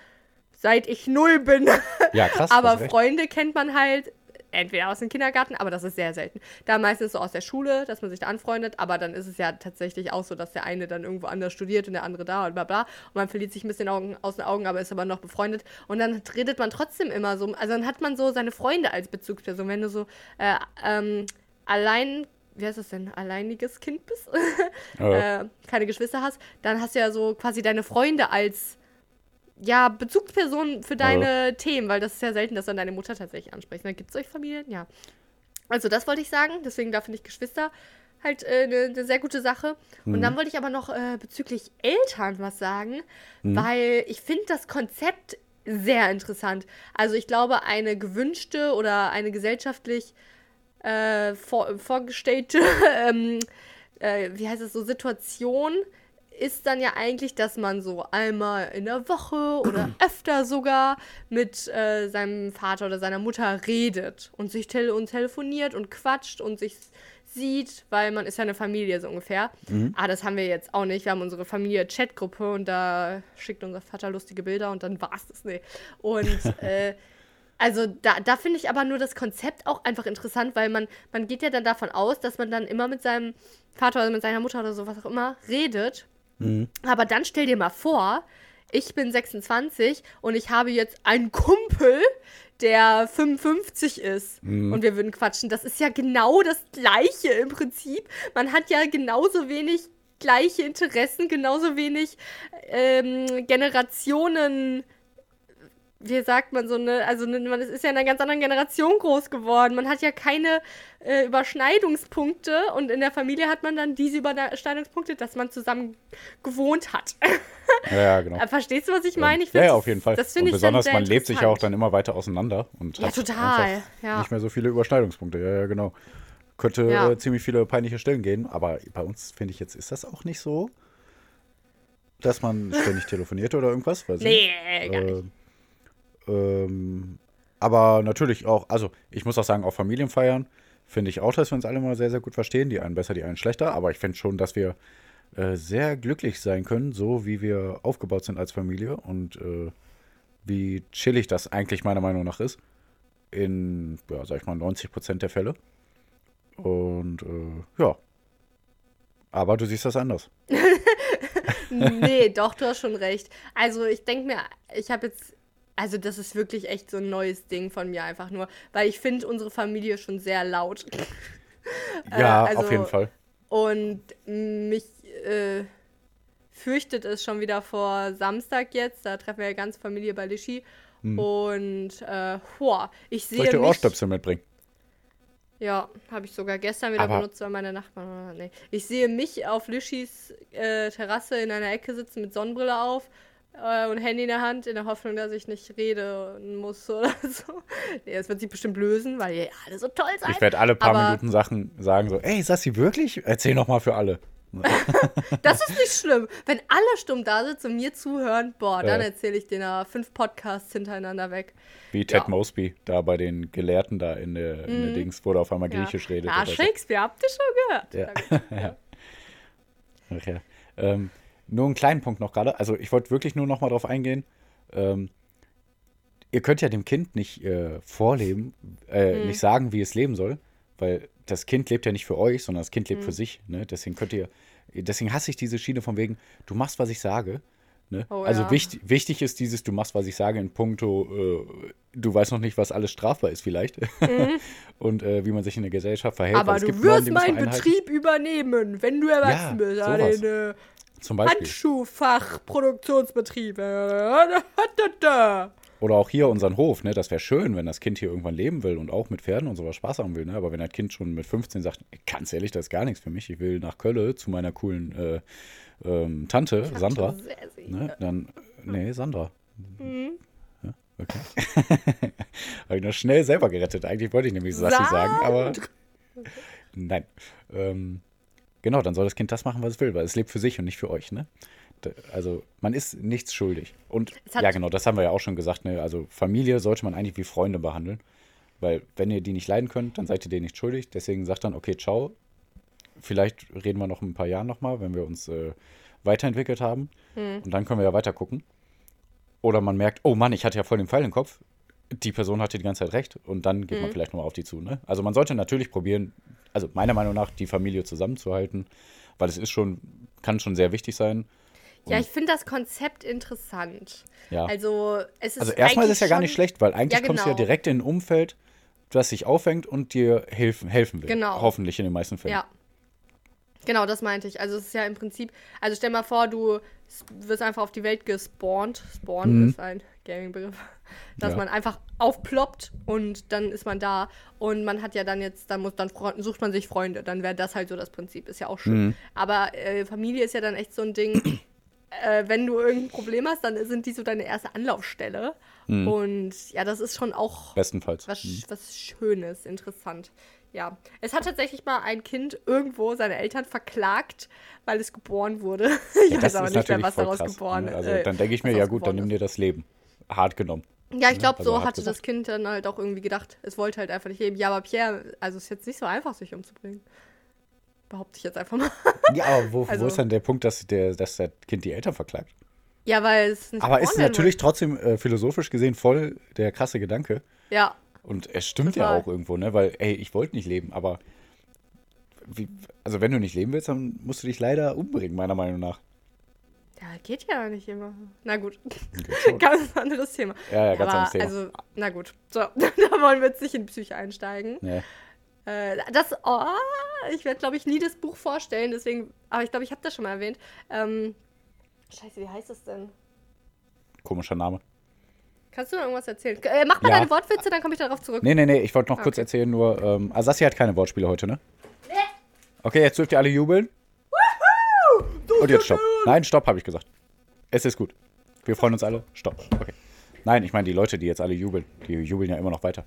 seit ich null bin. *laughs* Ja, krass. aber. Freunde kennt man halt entweder aus dem Kindergarten, aber das ist sehr selten. Da meistens so aus der Schule, dass man sich da anfreundet, aber dann ist es ja tatsächlich auch so, dass der eine dann irgendwo anders studiert und der andere da und bla bla. Und man verliert sich ein bisschen Augen, aus den Augen, aber ist aber noch befreundet. Und dann redet man trotzdem immer so, also dann hat man so seine Freunde als Bezugsperson. Wenn du so äh, ähm, allein, wie heißt das denn, alleiniges Kind bist, Ja. *laughs* äh, keine Geschwister hast, dann hast du ja so quasi deine Freunde als ja, Bezugsperson für deine Themen, weil das ist ja selten, dass dann deine Mutter tatsächlich anspricht. Gibt es euch Familien? Ja. Also das wollte ich sagen, deswegen da finde ich Geschwister halt eine äh, ne sehr gute Sache. Und dann wollte ich aber noch äh, bezüglich Eltern was sagen, weil ich finde das Konzept sehr interessant. Also ich glaube, eine gewünschte oder eine gesellschaftlich äh, vor, vorgestellte, *laughs* ähm, äh, wie heißt es so, Situation ist dann ja eigentlich, dass man so einmal in der Woche oder *clears throat* öfter sogar mit äh, seinem Vater oder seiner Mutter redet und sich tele und telefoniert und quatscht und sich sieht, weil man ist ja eine Familie so ungefähr. Ah, das haben wir jetzt auch nicht. Wir haben unsere Familie-Chatgruppe und da schickt unser Vater lustige Bilder und dann war's das. Nee. Und *laughs* äh, also da, da finde ich aber nur das Konzept auch einfach interessant, weil man, man geht ja dann davon aus, dass man dann immer mit seinem Vater oder mit seiner Mutter oder so, was auch immer, redet. Aber dann stell dir mal vor, ich bin 26 und ich habe jetzt einen Kumpel, der 55 ist und wir würden quatschen. Das ist ja genau das Gleiche im Prinzip. Man hat ja genauso wenig gleiche Interessen, genauso wenig ähm, Generationen wie sagt man so eine, also ne, man ist ja in einer ganz anderen Generation groß geworden. Man hat ja keine äh, Überschneidungspunkte und in der Familie hat man dann diese Überschneidungspunkte, dass man zusammen gewohnt hat. Ja, ja, genau. Äh, Verstehst du, was ich meine? Ich ja, ja, auf jeden Fall. Das finde ich besonders, man lebt sich ja auch dann immer weiter auseinander und Ja, hat total, ja. nicht mehr so viele Überschneidungspunkte. Ja, ja, genau. Könnte Ja. äh, ziemlich viele peinliche Stellen gehen, aber bei uns, finde ich, jetzt ist das auch nicht so, dass man ständig *laughs* telefoniert oder irgendwas. Weiß ich. Nee, gar nicht. Äh, ähm, aber natürlich auch, also ich muss auch sagen, auch Familienfeiern finde ich auch, dass wir uns alle mal sehr, sehr gut verstehen. Die einen besser, die einen schlechter. Aber ich finde schon, dass wir äh, sehr glücklich sein können, so wie wir aufgebaut sind als Familie und äh, wie chillig das eigentlich meiner Meinung nach ist. In, ja, sag ich mal, 90 Prozent der Fälle. Und äh, ja. Aber du siehst das anders. *laughs* nee, doch, du hast schon recht. Also ich denke mir, ich habe jetzt, also das ist wirklich echt so ein neues Ding von mir einfach nur, weil ich finde unsere Familie schon sehr laut. *laughs* Ja, also- auf jeden Fall. Und mich äh, fürchtet es schon wieder vor Samstag jetzt. Da treffen wir ja ganz Familie bei Lischi. Und äh, boah, ich Hm. Soll sehe ich dir. Ohrstöpsel mitbringen? Ja, habe ich sogar gestern wieder Aber- benutzt, weil meine Nachbarn. Nee. Ich sehe mich auf Lischis äh, Terrasse in einer Ecke sitzen mit Sonnenbrille auf äh, und Handy in der Hand, in der Hoffnung, dass ich nicht reden muss oder *laughs* so. Nee, das wird sich bestimmt lösen, weil ihr alle so toll seid. Ich werde alle paar Aber- Minuten Sachen sagen so, ey, ist das sie wirklich? Erzähl noch mal für alle. *laughs* Das ist nicht schlimm. Wenn alle stumm da sitzen und mir zuhören, boah, dann Ja. erzähle ich denen fünf Podcasts hintereinander weg. Wie Ted Ja. Mosby, da bei den Gelehrten da in der, in der Dings, wo er auf einmal Griechisch redet. Ja, oder so. Shakespeare, habt ihr schon gehört? Ja. *laughs* ja. Ach ja. Ähm, nur einen kleinen Punkt noch gerade. Also ich wollte wirklich nur noch mal drauf eingehen. Ähm, ihr könnt ja dem Kind nicht äh, vorleben, äh, Mhm. nicht sagen, wie es leben soll, weil das Kind lebt ja nicht für euch, sondern das Kind Mhm. lebt für sich. Ne? Deswegen könnt ihr, deswegen hasse ich diese Schiene von wegen, du machst, was ich sage. Ne? Oh also ja. wichtig, wichtig ist dieses, du machst, was ich sage, in puncto, äh, du weißt noch nicht, was alles strafbar ist vielleicht. *laughs* Und äh, wie man sich in der Gesellschaft verhält. Mhm. Aber du wirst meinen. Betrieb übernehmen, wenn du erwachsen Ja, bist. sowas. Deine Zum Beispiel. Handschuhfachproduktionsbetrieb. Da. Oder auch hier unseren Hof, ne? Das wäre schön, wenn das Kind hier irgendwann leben will und auch mit Pferden und sowas Spaß haben will, ne? Aber wenn das Kind schon mit 15 sagt, ganz ehrlich, das ist gar nichts für mich, ich will nach Köln zu meiner coolen äh, ähm, Tante, Sandra, Sehr, sehr. ne? Dann, nee, Sandra. Mhm. Ja, okay. *laughs* Habe ich noch schnell selber gerettet. Eigentlich wollte ich nämlich Sassi sagen, aber nein. Ähm, genau, dann soll das Kind das machen, was es will, weil es lebt für sich und nicht für euch, ne? Also man ist nichts schuldig. Und ja, genau, das haben wir ja auch schon gesagt. Ne? Also Familie sollte man eigentlich wie Freunde behandeln. Weil wenn ihr die nicht leiden könnt, dann seid ihr denen nicht schuldig. Deswegen sagt dann, okay, ciao. Vielleicht reden wir noch in ein paar Jahren nochmal, wenn wir uns äh, weiterentwickelt haben. Hm. Und dann können wir ja weiter gucken. Oder man merkt, oh Mann, ich hatte ja voll den Pfeil im Kopf. Die Person hatte die ganze Zeit recht. Und dann geht man Hm. vielleicht nochmal auf die zu. Ne? Also man sollte natürlich probieren, also meiner Meinung nach, die Familie zusammenzuhalten. Weil es ist schon, kann schon sehr wichtig sein. Ja, ich finde das Konzept interessant. Ja. Also, es ist Also erstmal ist es ja gar nicht schlecht, weil eigentlich Ja, kommst du ja genau. direkt in ein Umfeld, das sich auffängt und dir helfen, helfen will. Genau. Hoffentlich in den meisten Fällen. Ja. Genau, das meinte ich. Also es ist ja im Prinzip, also stell mal vor, du wirst einfach auf die Welt gespawnt. Spawn ist ein Gaming-Begriff. *laughs* Dass Ja. man einfach aufploppt und dann ist man da. Und man hat ja dann jetzt, dann muss dann sucht man sich Freunde. Dann wäre das halt so das Prinzip. Ist ja auch schön. Aber äh, Familie ist ja dann echt so ein Ding. äh, wenn du irgendein Problem hast, dann sind die so deine erste Anlaufstelle. Und ja, das ist schon auch Bestenfalls. was, was Schönes, interessant. Ja, es hat tatsächlich mal ein Kind irgendwo seine Eltern verklagt, weil es geboren wurde. *laughs* Ich das weiß aber ist nicht mehr, was daraus krass. geboren ne? Also äh, dann denke ich mir, ja gut, dann nimm dir das Leben. Hart genommen. ist. Ja, ich glaube, also so hatte gesagt. das Kind dann halt auch irgendwie gedacht. Es wollte halt einfach nicht leben. Ja, aber Pierre, also ist jetzt nicht so einfach, sich umzubringen. Behaupte ich jetzt einfach mal. *laughs* Ja, aber wo, Also- wo ist dann der Punkt, dass, der, dass das Kind die Eltern verklagt? ja, weil es nicht Aber ist natürlich trotzdem äh, philosophisch gesehen voll der krasse Gedanke. Ja, Und es stimmt ja Total. auch irgendwo, ne? Weil, ey, ich wollte nicht leben, aber wie, also wenn du nicht leben willst, dann musst du dich leider umbringen, meiner Meinung nach. ja, geht ja nicht immer. Na gut, *laughs* ganz anderes Thema. Ja, ja, ganz aber, anderes Thema. Also, na gut. So, *laughs* da wollen wir jetzt nicht in Psyche einsteigen. Nee. Äh, das, oh, ich werde, glaube ich, nie das Buch vorstellen, deswegen, aber ich glaube, ich habe das schon mal erwähnt. Ähm, scheiße, wie heißt es denn? Komischer Name. Kannst du noch irgendwas erzählen? Äh, mach mal Ja. deine Wortwitze, dann komme ich darauf zurück. Nee, nee, nee, ich wollte noch Ah, kurz okay. erzählen, nur, ähm, Asassi hat keine Wortspiele heute, ne? Okay, jetzt dürft ihr alle jubeln. Und jetzt stopp. Nein, stopp, habe ich gesagt. Es ist gut. Wir freuen uns alle. Stopp. Okay. Nein, ich meine die Leute, die jetzt alle jubeln. Die jubeln ja immer noch weiter.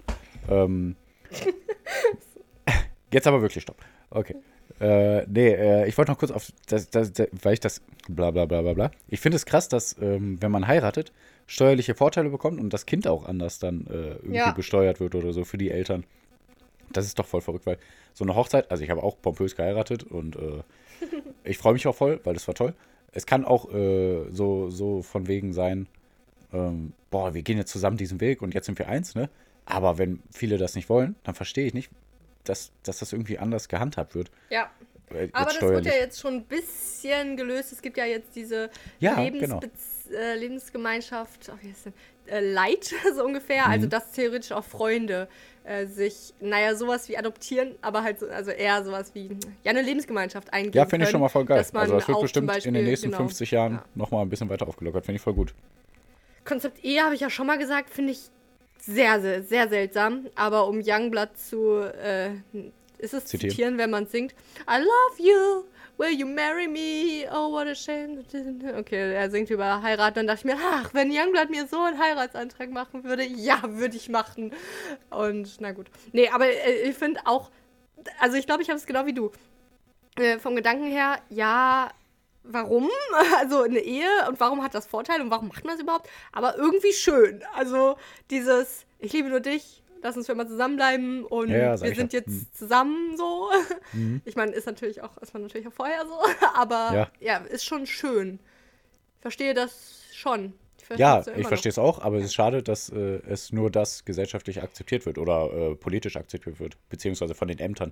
Ähm, *laughs* jetzt aber wirklich stopp. Okay. Äh, nee, äh, ich wollte noch kurz auf, das, das, das, weil ich das, bla bla bla bla bla. Ich finde es krass, dass, ähm, wenn man heiratet, steuerliche Vorteile bekommt und das Kind auch anders dann äh, irgendwie Ja. besteuert wird oder so für die Eltern. Das ist doch voll verrückt, weil so eine Hochzeit, also ich habe auch pompös geheiratet und äh, *laughs* ich freue mich auch voll, weil das war toll. Es kann auch äh, so, so von wegen sein, ähm, boah, wir gehen jetzt zusammen diesen Weg und jetzt sind wir eins, ne? Aber wenn viele das nicht wollen, dann verstehe ich nicht, dass, dass das irgendwie anders gehandhabt wird. Ja. Aber das steuerlich. wird ja jetzt schon ein bisschen gelöst. Es gibt ja jetzt diese Ja, Lebensbez- äh, Lebensgemeinschaft, oh, wie heißt denn? Äh, Light, *laughs* so ungefähr. Mhm. Also, dass theoretisch auch Freunde äh, sich, naja, sowas wie adoptieren, aber halt so, also eher sowas wie, ja, eine Lebensgemeinschaft eingehen ja, finde ich schon mal voll geil. Also das wird bestimmt zum in den Beispiel- nächsten genau, 50 Jahren ja. nochmal ein bisschen weiter aufgelockert. Finde ich voll gut. Konzept Ehe habe ich ja schon mal gesagt, finde ich sehr, sehr, sehr seltsam. Aber um Youngblood zu, äh, ist es Zitieren. zitieren, wenn man singt, I love you, will you marry me? Oh, what a shame. Okay, er singt über heiraten. Dann dachte ich mir, ach, wenn Youngblood mir so einen Heiratsantrag machen würde, ja, würde ich machen. Und na gut. Nee, aber äh, ich finde auch, also ich glaube, ich habe es genau wie du. Äh, vom Gedanken her, ja, warum? *laughs* Also eine Ehe und warum hat das Vorteile und warum macht man es überhaupt? Aber irgendwie schön. Also dieses, ich liebe nur dich, lass uns für immer zusammenbleiben und Ja, wir sind ja. jetzt Mhm. zusammen so. *laughs* Ich meine, ist natürlich auch, ist man natürlich auch vorher so, *laughs* aber Ja. ist schon schön. Ich verstehe das schon. Ich Ja, ich verstehe es auch, aber es ist schade, dass äh, es nur das gesellschaftlich akzeptiert wird oder äh, politisch akzeptiert wird, beziehungsweise von den Ämtern.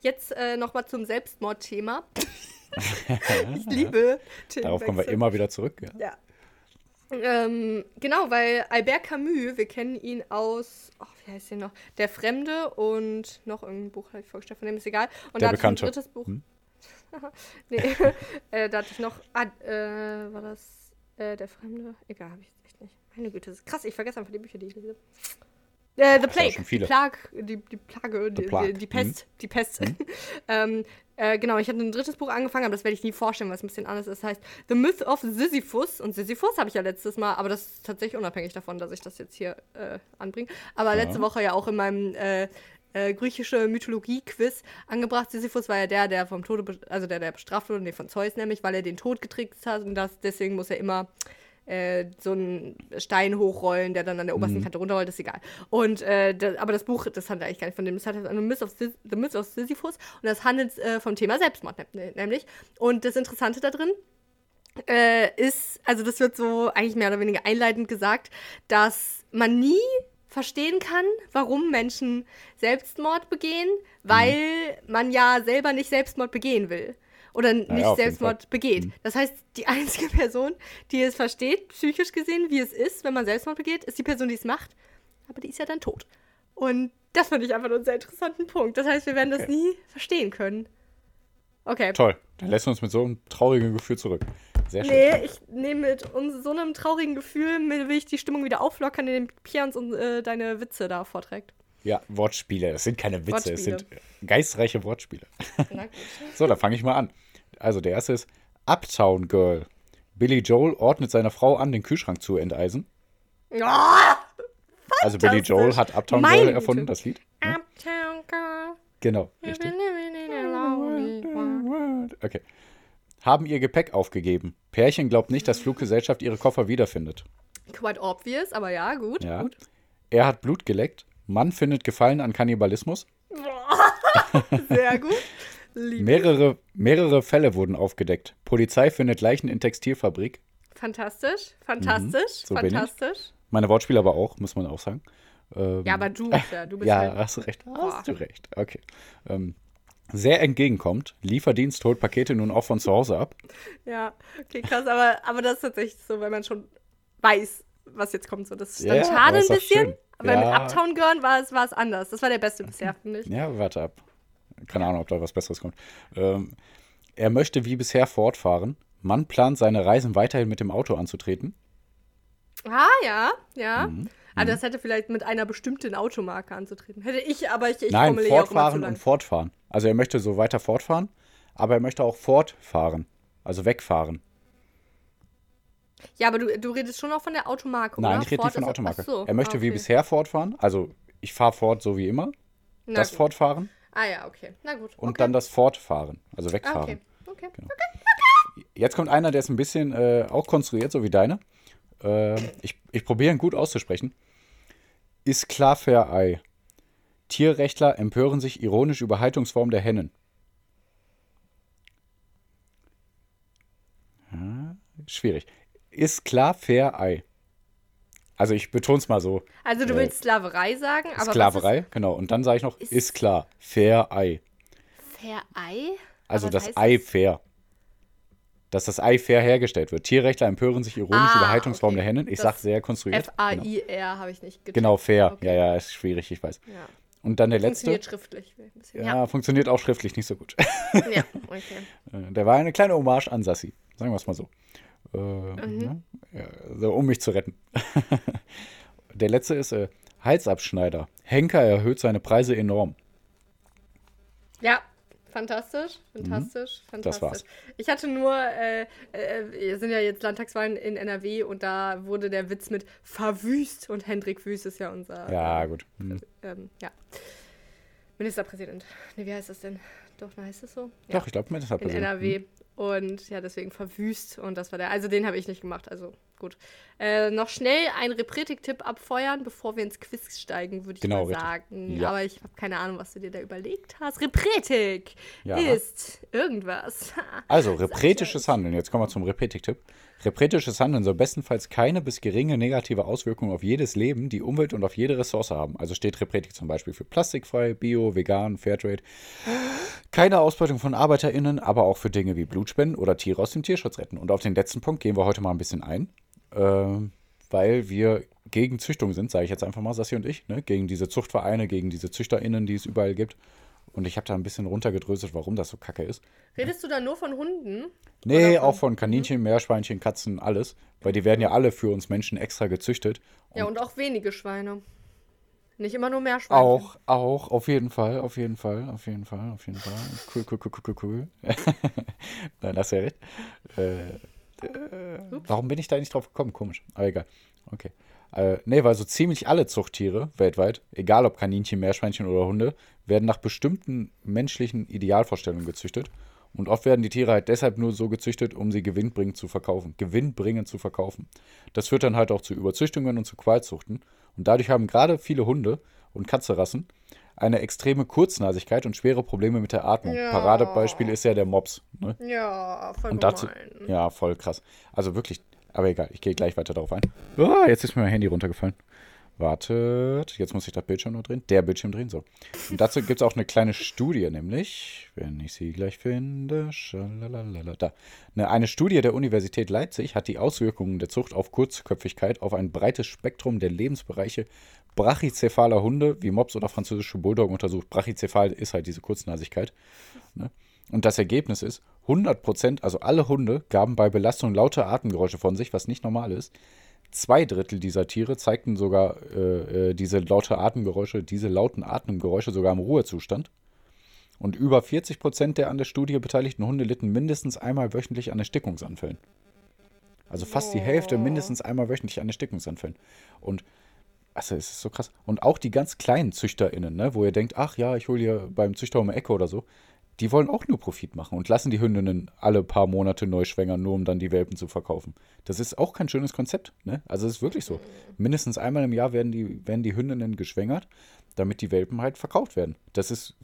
Jetzt äh, nochmal zum Selbstmordthema. *laughs* ich liebe Darauf kommen wir immer wieder zurück. Ja. Ja. Ähm, genau, weil Albert Camus, wir kennen ihn aus, oh, wie heißt der noch? Der Fremde und noch irgendein Buch habe ich vorgestellt, von dem ist egal. Und Der da hatte Bekannte. ich ein drittes Buch. Hm? *laughs* nee, *laughs* äh, da hatte ich noch, ah, äh, war das äh, Der Fremde? Egal, habe ich echt nicht. Meine Güte, das ist krass, ich vergesse einfach die Bücher, die ich lese. Äh, The ja Plague, die. Plag, die, die Plage, die, Plague, die, die Pest, die Pest. *laughs* ähm, äh, genau, ich hatte ein drittes Buch angefangen, aber das werde ich nie vorstellen, weil es ein bisschen anders ist. Das heißt The Myth of Sisyphus. Und Sisyphus habe ich ja letztes Mal, aber das ist tatsächlich unabhängig davon, dass ich das jetzt hier äh, anbringe. Aber letzte Woche ja auch in meinem äh, äh, griechische Mythologie-Quiz angebracht. Sisyphus war ja der, der vom Tode, also der, der bestraft wurde, nee, von Zeus nämlich, weil er den Tod getrickst hat und das, deswegen muss er immer äh, so einen Stein hochrollen, der dann an der obersten Kante runterrollt, ist egal. Und äh, da, aber das Buch, das handelt eigentlich gar nicht von dem, das handelt The Myth of, Sis The Myth of Sisyphus und das handelt äh, vom Thema Selbstmord ne- nämlich. Und das Interessante da drin äh, ist, also das wird so eigentlich mehr oder weniger einleitend gesagt, dass man nie verstehen kann, warum Menschen Selbstmord begehen, weil man ja selber nicht Selbstmord begehen will. Oder nicht jeden Selbstmord begeht. Das heißt, die *laughs* einzige Person, die es versteht, psychisch gesehen, wie es ist, wenn man Selbstmord begeht, ist die Person, die es macht. Aber die ist ja dann tot. Und das fand ich einfach nur einen sehr interessanten Punkt. Das heißt, wir werden das nie verstehen können. Okay. Toll. Dann lässt uns mit so einem traurigen Gefühl zurück. Sehr schön. Nee, ich nehme mit uns so einem traurigen Gefühl, will ich die Stimmung wieder auflockern, indem Pierre uns äh, deine Witze da vorträgt. Ja, Wortspiele. Das sind keine Witze, es sind geistreiche Wortspiele. *laughs* So, dann fange ich mal an. Also, der erste ist Uptown Girl. Billy Joel ordnet seiner Frau an, den Kühlschrank zu enteisen. Ah, Also, Billy. Joel hat Uptown Meine Girl Güte. erfunden, das Lied. Uptown Girl. Genau, richtig. Okay. Haben ihr Gepäck aufgegeben. Pärchen glaubt nicht, dass Fluggesellschaft ihre Koffer wiederfindet. Quite obvious, aber ja, gut. Ja. gut. Er hat Blut geleckt. Mann findet Gefallen an Kannibalismus. *laughs* Sehr gut. Mehrere, mehrere Fälle wurden aufgedeckt. Polizei findet Leichen in Textilfabrik. Fantastisch, fantastisch, Mhm. so bin ich. fantastisch. Meine Wortspiele aber auch, muss man auch sagen. Ähm, Ja, aber du, *laughs* ja, du bist ja, halt. hast du recht. Boah. Hast du recht. Okay. Ähm, sehr entgegenkommt. Lieferdienst holt Pakete nun auch von zu Hause ab. Ja, okay, krass, aber, aber das ist tatsächlich so, wenn man schon weiß, was jetzt kommt. So. Das ist dann aber schade ein bisschen. schön. Aber mit Ja. Uptown Girl war es, war es anders. Das war der beste bisher, *clears throat* finde ich. Ja, warte ab. Keine Ahnung, ob da was Besseres kommt. Ähm, er möchte wie bisher fortfahren. Mann plant, seine Reisen weiterhin mit dem Auto anzutreten. Ah, ja, ja. Mhm. Also das hätte vielleicht mit einer bestimmten Automarke anzutreten. Hätte ich, aber ich, ich Nein, fortfahren und fortfahren. Also er möchte so weiter fortfahren, aber er möchte auch fortfahren. Also wegfahren. Ja, aber du, du redest schon auch von der Automarke, Nein, oder? ich rede nicht von der Automarke. So, er möchte ah, wie okay. bisher fortfahren. Also ich fahre fort so wie immer. Na das gut. Fortfahren Ah ja, okay. Na gut. und okay. dann das Fortfahren. Also Ah, wegfahren. okay. Okay. Jetzt kommt einer, der ist ein bisschen äh, auch konstruiert, so wie deine. Äh, ich ich probiere ihn gut auszusprechen. Ist klar Ei. Tierrechtler empören sich ironisch über Haltungsform der Hennen. Ja, schwierig. Ist klar fair Ei. Also ich betone es mal so. Also du Äh, willst Sklaverei sagen, aber Sklaverei, genau. Und dann sage ich noch, Ist- ist, klar, fair Ei. fair Ei? Also das Ei fair. Dass das Ei fair hergestellt wird. Tierrechtler empören sich ironisch Ah, über Haltungsform okay. der Hennen. Ich Das sag sehr konstruiert. Genau. F-A-I-R habe ich nicht gecheckt. Genau, fair. Okay. Ja, ja, ist schwierig, ich weiß. Ja. Und dann der letzte. Funktioniert schriftlich. bisschen. Ja, funktioniert auch schriftlich nicht so gut. Ja. ja, *laughs* okay. Äh, der war eine kleine Hommage an Sassi. Sagen wir es mal so. Äh, Mhm. ne? ja, so, um mich zu retten. *laughs* der letzte ist äh, Halsabschneider. Henker erhöht seine Preise enorm. Ja, fantastisch, fantastisch, fantastisch. Mhm. Das war's. Ich hatte nur, äh, äh, es sind ja jetzt Landtagswahlen in NRW und da wurde der Witz mit verwüst und Hendrik Wüst ist ja unser, Ja, gut. Hm. ähm, ja, Ministerpräsident. Nee, wie heißt das denn? Doch, na, heißt das so? Ja. Doch, ich glaube, hat in NRW. Und ja, deswegen verwüst. Und das war der. Also den habe ich nicht gemacht. Also gut. Äh, noch schnell einen Repretik-Tipp abfeuern, bevor wir ins Quiz steigen, würde ich Genau, mal sagen. Ja. Aber ich habe keine Ahnung, was du dir da überlegt hast. Repretik Ja. ist irgendwas. Also, repretisches. *laughs* Handeln. Jetzt kommen wir zum Repretik-Tipp. Repretisches Handeln soll bestenfalls keine bis geringe negative Auswirkungen auf jedes Leben, die Umwelt und auf jede Ressource haben. Also steht Repretik zum Beispiel für plastikfrei, bio, vegan, Fairtrade. Keine Ausbeutung von ArbeiterInnen, aber auch für Dinge wie Blutspenden oder Tiere aus dem Tierschutz retten. Und auf den letzten Punkt gehen wir heute mal ein bisschen ein, ähm, weil wir gegen Züchtung sind, sage ich jetzt einfach mal, Sassi und ich, ne? gegen diese Zuchtvereine, gegen diese ZüchterInnen, die es überall gibt. Und ich habe da ein bisschen runtergedröselt, warum das so kacke ist. Redest du da nur von Hunden? Nee, von- auch von Kaninchen, Meerschweinchen, Katzen, alles. Weil die werden ja alle für uns Menschen extra gezüchtet. Ja, und auch wenige Schweine. Nicht immer nur Meerschweinchen. Auch, auch, auf jeden Fall, auf jeden Fall, auf jeden Fall, auf jeden Fall. Cool, cool, cool, cool, cool, cool. *laughs* Nein, hast du ja recht. Äh, äh, warum bin ich da nicht drauf gekommen? Komisch. Aber egal. Okay. Äh, nee, weil so ziemlich alle Zuchttiere weltweit, egal ob Kaninchen, Meerschweinchen oder Hunde, werden nach bestimmten menschlichen Idealvorstellungen gezüchtet. Und oft werden die Tiere halt deshalb nur so gezüchtet, um sie gewinnbringend zu verkaufen. Gewinnbringend zu verkaufen. Das führt dann halt auch zu Überzüchtungen und zu Qualzuchten. Und dadurch haben gerade viele Hunde und Katzerassen eine extreme Kurznasigkeit und schwere Probleme mit der Atmung. Ja. Paradebeispiel ist ja der Mops. Ne? Ja, voll Und dazu, gemein. ja, voll krass. Also wirklich, aber egal, ich gehe gleich weiter darauf ein. Oh, jetzt ist mir mein Handy runtergefallen. Wartet, jetzt muss ich das Bildschirm nur drehen. Der Bildschirm drehen, so. Und dazu gibt es auch eine kleine Studie, nämlich, wenn ich sie gleich finde, da. Eine, eine Studie der Universität Leipzig hat die Auswirkungen der Zucht auf Kurzköpfigkeit auf ein breites Spektrum der Lebensbereiche brachycephaler Hunde wie Mops oder französische Bulldoggen untersucht. Brachycephal ist halt diese Kurznasigkeit. Ne? Und das Ergebnis ist, 100%, also alle Hunde gaben bei Belastung laute Atemgeräusche von sich, was nicht normal ist. Zwei Drittel dieser Tiere zeigten sogar äh, äh, diese laute Atemgeräusche, diese lauten Atemgeräusche sogar im Ruhezustand. Und über 40% der an der Studie beteiligten Hunde litten mindestens einmal wöchentlich an Erstickungsanfällen. Also fast die Hälfte mindestens einmal wöchentlich an Erstickungsanfällen. Und also es ist so krass. Und auch die ganz kleinen ZüchterInnen, ne, wo ihr denkt, ach ja, ich hole hier beim Züchter um die Ecke oder so, die wollen auch nur Profit machen und lassen die Hündinnen alle paar Monate neu schwängern, nur um dann die Welpen zu verkaufen. Das ist auch kein schönes Konzept, ne? Also es ist wirklich so. Mindestens einmal im Jahr werden die, werden die Hündinnen geschwängert, damit die Welpen halt verkauft werden. Das ist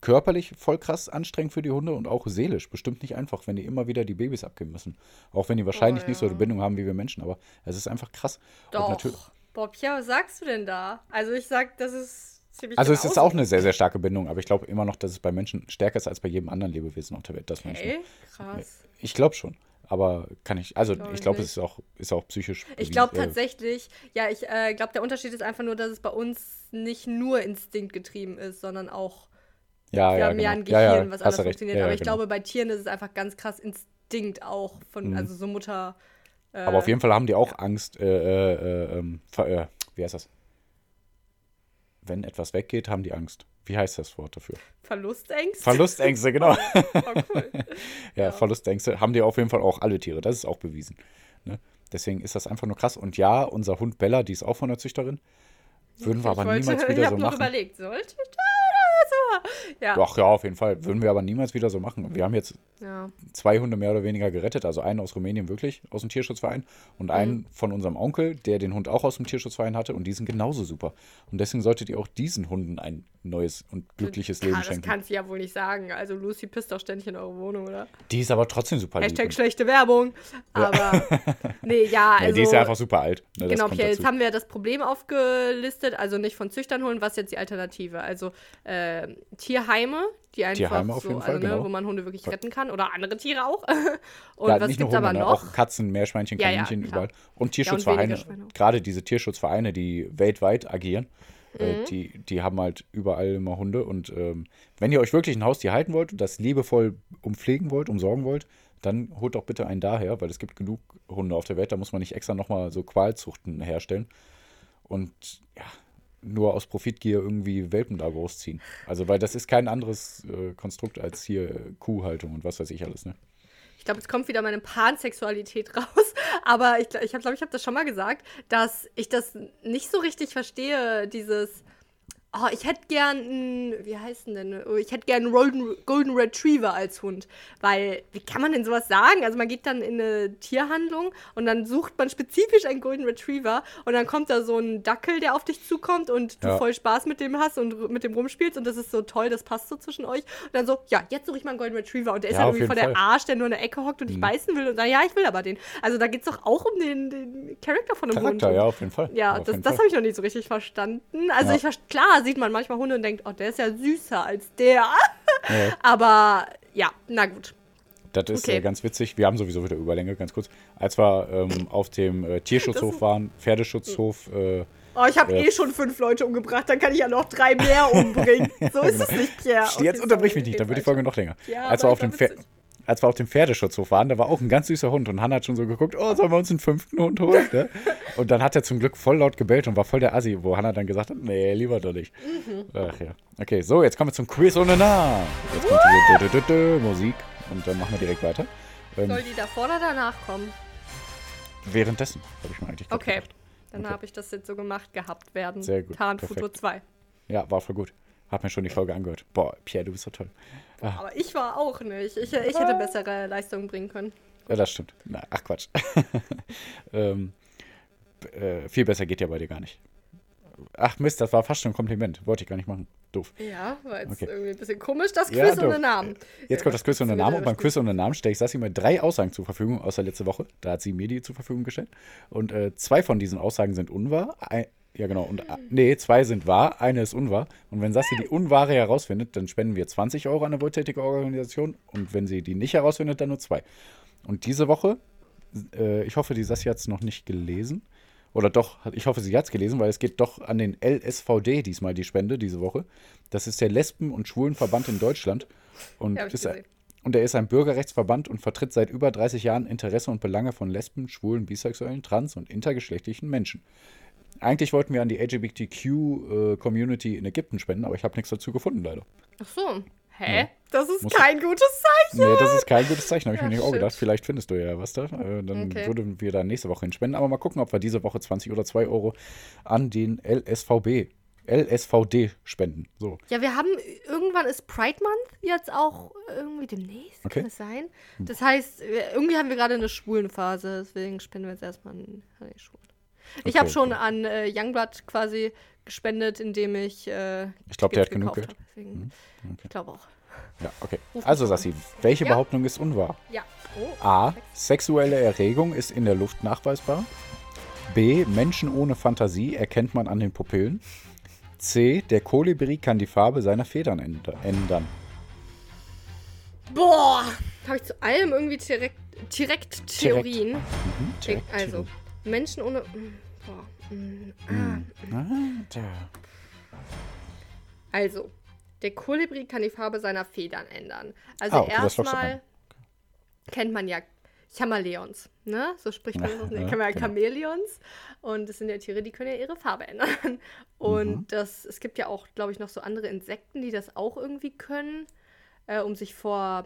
körperlich voll krass anstrengend für die Hunde und auch seelisch bestimmt nicht einfach, wenn die immer wieder die Babys abgeben müssen. Auch wenn die wahrscheinlich nicht so ja. eine Bindung haben wie wir Menschen, aber es ist einfach krass. Doch. natürlich- Boah, Pierre, was sagst du denn da? Also ich sag, das ist ziemlich Also es ist genauso. auch eine sehr, sehr starke Bindung, aber ich glaube immer noch, dass es bei Menschen stärker ist als bei jedem anderen Lebewesen auf der Welt. Das Okay, krass. ich glaube schon. Aber kann ich, also ich glaube, es ist auch, ist auch psychisch. Ich glaube äh, tatsächlich, ja, ich äh, glaube, der Unterschied ist einfach nur, dass es bei uns nicht nur instinktgetrieben ist, sondern auch, ja, wir ja, haben ja genau. ein Gehirn, ja, ja, was anders funktioniert. Ja, Aber ja, ich genau. glaube, bei Tieren ist es einfach ganz krass Instinkt auch von, Mhm. also so Mutter. Äh, Aber auf jeden Fall haben die auch Angst, äh, äh, äh, ähm, äh, wie heißt das? Wenn etwas weggeht, haben die Angst. Wie heißt das Wort dafür? Verlustängste. Verlustängste, genau. *laughs* oh, cool. *laughs* Ja, Ja. Verlustängste haben die auf jeden Fall auch alle Tiere. Das ist auch bewiesen. Ne? Deswegen ist das einfach nur krass. Und ja, unser Hund Bella, die ist auch von der Züchterin. Würden wir Ich aber wollte- niemals *laughs* ich wieder so machen. überlegt, sollte ich da so? *laughs* Ja. Doch, ja, auf jeden Fall. Würden wir aber niemals wieder so machen. Wir haben jetzt ja. zwei Hunde mehr oder weniger gerettet. Also einen aus Rumänien wirklich, aus dem Tierschutzverein. Und einen Mhm. von unserem Onkel, der den Hund auch aus dem Tierschutzverein hatte. Und die sind genauso super. Und deswegen solltet ihr auch diesen Hunden ein neues und glückliches Leben Kann, das schenken. kannst du ja wohl nicht sagen. Also Lucy pisst doch ständig in eure Wohnung, oder? Die ist aber trotzdem super lieb. Hashtag schlechte Werbung. Aber *laughs* nee, ja, also. die ist ja einfach super alt. Ne, Genau, Pierre, jetzt haben wir das Problem aufgelistet, also nicht von Züchtern holen, was jetzt die Alternative? Also äh, Tierheime, die einfach Tierheime auf so, jeden Fall, also, ne, genau. wo man Hunde wirklich retten kann oder andere Tiere auch. *laughs* Und ja, was nicht nur gibt's Hunde, aber ne? noch? auch Katzen, Meerschweinchen, Ja, ja, Kaninchen, klar. überall. Und Ja, und Tierschutzvereine, auch. gerade diese Tierschutzvereine, die weltweit agieren, Mhm. äh, die, die haben halt überall immer Hunde. Und ähm, wenn ihr euch wirklich ein Haustier halten wollt und das liebevoll umpflegen wollt, umsorgen wollt, dann holt doch bitte einen daher, weil es gibt genug Hunde auf der Welt, da muss man nicht extra nochmal so Qualzuchten herstellen. Und ja, nur aus Profitgier irgendwie Welpen da großziehen. Also, weil das ist kein anderes äh, Konstrukt als hier äh, Kuhhaltung und was weiß ich alles, ne? Ich glaube, jetzt kommt wieder meine Pansexualität *laughs* raus. Aber ich glaube, ich, glaub, ich habe das schon mal gesagt, dass ich das nicht so richtig verstehe, dieses. Oh, ich hätte gern einen, wie heißt denn denn? Oh, Ich hätte gern einen Golden, Golden Retriever als Hund. Weil, wie kann man denn sowas sagen? Also man geht dann in eine Tierhandlung und dann sucht man spezifisch einen Golden Retriever und dann kommt da so ein Dackel, der auf dich zukommt und du Ja. voll Spaß mit dem hast und mit dem rumspielst und das ist so toll, das passt so zwischen euch. Und dann so, ja, jetzt suche ich mal einen Golden Retriever und der ist Ja, dann auf irgendwie voll der Fall. Mhm. Arsch, der nur in der Ecke hockt und dich beißen will und sagt, ja, ich will aber den. Also da geht es doch auch um den, den Charakter von einem Charakter, Hund. ja, auf jeden Fall. Ja, auf das, das habe ich noch nicht so richtig verstanden. Also Ja. ich ver- klar sieht man manchmal Hunde und denkt, oh, der ist ja süßer als der. Ja. *laughs* Aber ja, na gut. Das ist Okay. äh, ganz witzig. Wir haben sowieso wieder Überlänge, ganz kurz. Als wir ähm, auf dem äh, Tierschutzhof waren, Pferdeschutzhof, äh, Oh, ich habe Ja. eh schon fünf Leute umgebracht, dann kann ich ja noch drei mehr umbringen. *laughs* So ist es nicht, Pierre. jetzt Okay, unterbrich sorry, mich nicht, dann wird die. Folge noch länger. Ja, als, wir auf dem war Pfer- witzig. Als wir auf dem Pferdeschutzhof waren, da war auch ein ganz süßer Hund und Hannah hat schon so geguckt, oh, sollen wir uns einen fünften Hund holen? Ne? *laughs* Und dann hat er zum Glück voll laut gebellt und war voll der Assi, wo Hannah dann gesagt hat, nee, lieber doch nicht. Mhm. Ach ja. Okay, so, jetzt kommen wir zum Quiz ohne Namen. Jetzt kommt diese dü- dü- dü- Musik und dann machen wir direkt weiter. Ähm, Soll die davor oder danach kommen? währenddessen, habe ich mir eigentlich Okay. gedacht. Dann Okay. habe ich das jetzt so gemacht gehabt werden. Sehr gut, Tarnfutur perfekt. 2. Ja, war voll gut. Hab mir schon die Folge angehört. Boah, Pierre, du bist so toll. Aber ich war auch nicht. Ich, ich hätte bessere Leistungen bringen können. Ja, das stimmt. Na, ach Quatsch. *laughs* ähm, äh, viel besser geht ja bei dir gar nicht. Ach Mist, das war fast schon ein Kompliment. Wollte ich gar nicht machen. Doof. Ja, war jetzt Okay. irgendwie ein bisschen komisch, das Ja, Quiz doof. ohne Namen. Jetzt kommt das Quiz ohne Namen und beim Quiz ohne Namen stelle ich Sassi mal drei Aussagen zur Verfügung aus der letzten Woche. Da hat sie mir die zur Verfügung gestellt. Und äh, zwei von diesen Aussagen sind unwahr. Ein, ja, genau. Und äh, nee, zwei sind wahr, eine ist unwahr. Und wenn Sassi die unwahre herausfindet, dann spenden wir 20 Euro an eine wohltätige Organisation. Und wenn sie die nicht herausfindet, dann nur zwei. Und diese Woche, äh, ich hoffe, die Sassi hat es noch nicht gelesen. Oder doch, ich hoffe, sie hat es gelesen, weil es geht doch an den LSVD diesmal die Spende diese Woche. Das ist der Lesben- und Schwulenverband in Deutschland. Und ist. Und er ist ein Bürgerrechtsverband und vertritt seit über 30 Jahren Interesse und Belange von Lesben, Schwulen, Bisexuellen, Trans- und intergeschlechtlichen Menschen. Eigentlich wollten wir an die LGBTQ-Community in Ägypten spenden, aber ich habe nichts dazu gefunden, leider. Ach so. Hä? Ja. Das ist Muss- kein gutes Zeichen. Nee, das ist kein gutes Zeichen, habe ich Ja, mir nicht auch gedacht. Vielleicht findest du ja was da. Äh, dann Okay. würden wir da nächste Woche hinspenden. Aber mal gucken, ob wir diese Woche 20 oder 2 Euro an den LSVB, LSVD spenden. So. Ja, wir haben, irgendwann ist Pride Month jetzt auch irgendwie demnächst, Okay. kann es sein? Das heißt, irgendwie haben wir gerade eine Schwulenphase, deswegen spenden wir jetzt erstmal an die Ich Okay, habe schon okay. an äh, Youngblood quasi gespendet, indem ich äh, Ich glaube, der hat genug Geld. hab, Deswegen, Ich glaube auch. Ja, okay. Also. Sassi, welche Ja. Behauptung ist unwahr? Ja. Oh. A. Sexuelle Erregung ist in der Luft nachweisbar. B. Menschen ohne Fantasie erkennt man an den Pupillen. C. Der Kolibri kann die Farbe seiner Federn änder- ändern. Boah! Habe ich zu allem irgendwie direkt, direkt Theorien. Mhm, Ich, direkt. also, Menschen ohne. mm, Boah. mm, ah. Ah, da. Also, der Kolibri kann die Farbe seiner Federn ändern. Also Ah, okay, erstmal kennt man ja Chameleons, ne? So spricht man Ja, das. kann man ja genau. Chamäleons. Und das sind ja Tiere, die können ja ihre Farbe ändern. *laughs* Und Mhm. das, es gibt ja auch, glaube ich, noch so andere Insekten, die das auch irgendwie können, äh, um sich vor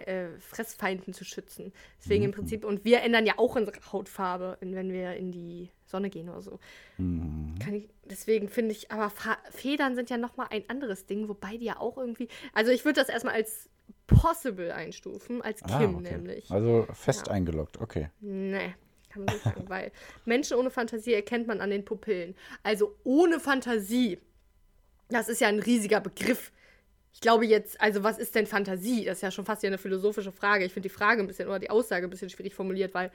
äh, Fressfeinden zu schützen. Deswegen im Mhm. Prinzip, und wir ändern ja auch unsere Hautfarbe, wenn wir in die Sonne gehen oder so. Mhm. Kann ich, deswegen finde ich, aber Fa Federn sind ja nochmal ein anderes Ding, wobei die ja auch irgendwie. Also ich würde das erstmal als possible einstufen, als Ah, Kim okay. nämlich. Also fest Ja. eingeloggt, okay. Nee, kann man nicht sagen, weil Menschen ohne Fantasie erkennt man an den Pupillen. Also ohne Fantasie, das ist ja ein riesiger Begriff. Ich glaube jetzt, also was ist denn Fantasie? Das ist ja schon fast ja eine philosophische Frage. Ich finde die Frage ein bisschen oder die Aussage ein bisschen schwierig formuliert, weil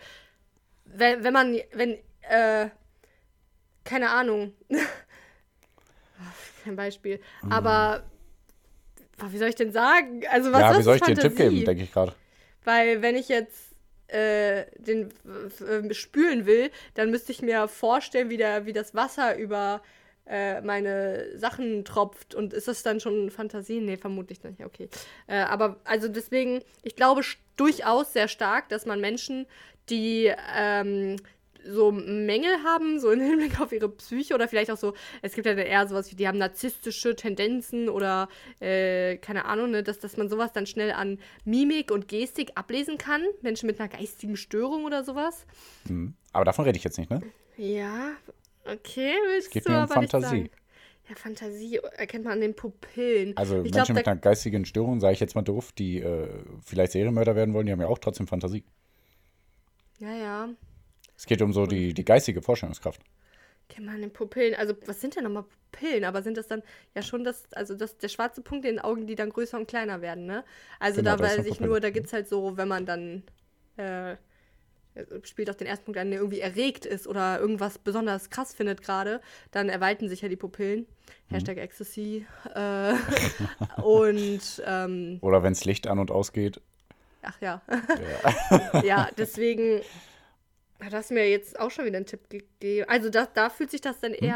wenn, wenn man, wenn, äh, keine Ahnung, *laughs* kein Beispiel, aber boah, wie soll ich denn sagen? Also was ja, ist wie soll ich dir einen Fantasie? Tipp geben, denke ich gerade. Weil wenn ich jetzt äh, den äh, spülen will, dann müsste ich mir vorstellen, wie, der, wie das Wasser über äh, meine Sachen tropft. Und ist das dann schon Fantasie? Nee, vermutlich nicht. Okay. Äh, aber also deswegen, ich glaube durchaus sehr stark, dass man Menschen, die ähm, so Mängel haben, so im Hinblick auf ihre Psyche oder vielleicht auch so, es gibt ja eher sowas wie, die haben narzisstische Tendenzen oder äh, keine Ahnung, ne, dass, dass man sowas dann schnell an Mimik und Gestik ablesen kann. Menschen mit einer geistigen Störung oder sowas. Mhm. Aber davon rede ich jetzt nicht, ne? Ja, okay, willst geht du mir um aber nicht Fantasie. sagen. Ja, Fantasie erkennt man an den Pupillen. Also ich Menschen glaube, mit einer geistigen Störung, sage ich jetzt mal doof, die äh, vielleicht Serienmörder werden wollen, die haben ja auch trotzdem Fantasie. ja, ja, Es geht um so die, die geistige Vorstellungskraft. kennt man an den Pupillen. Also, was sind denn nochmal Pupillen? Aber sind das dann ja schon das, also das, der schwarze Punkt in den Augen, die dann größer und kleiner werden, ne? Also Genau, da weiß ich Pupille. nur, da gibt es halt so, wenn man dann äh, spielt auch den ersten Punkt an, der irgendwie erregt ist oder irgendwas besonders krass findet gerade, dann erweitern sich ja die Pupillen. Mhm. Hashtag Ecstasy. Äh, *laughs* und ähm, Oder wenn es Licht an und ausgeht. ach ja. Ja. *laughs* ja, deswegen hat das mir jetzt auch schon wieder einen Tipp gegeben. Also da, da fühlt sich das dann Hm?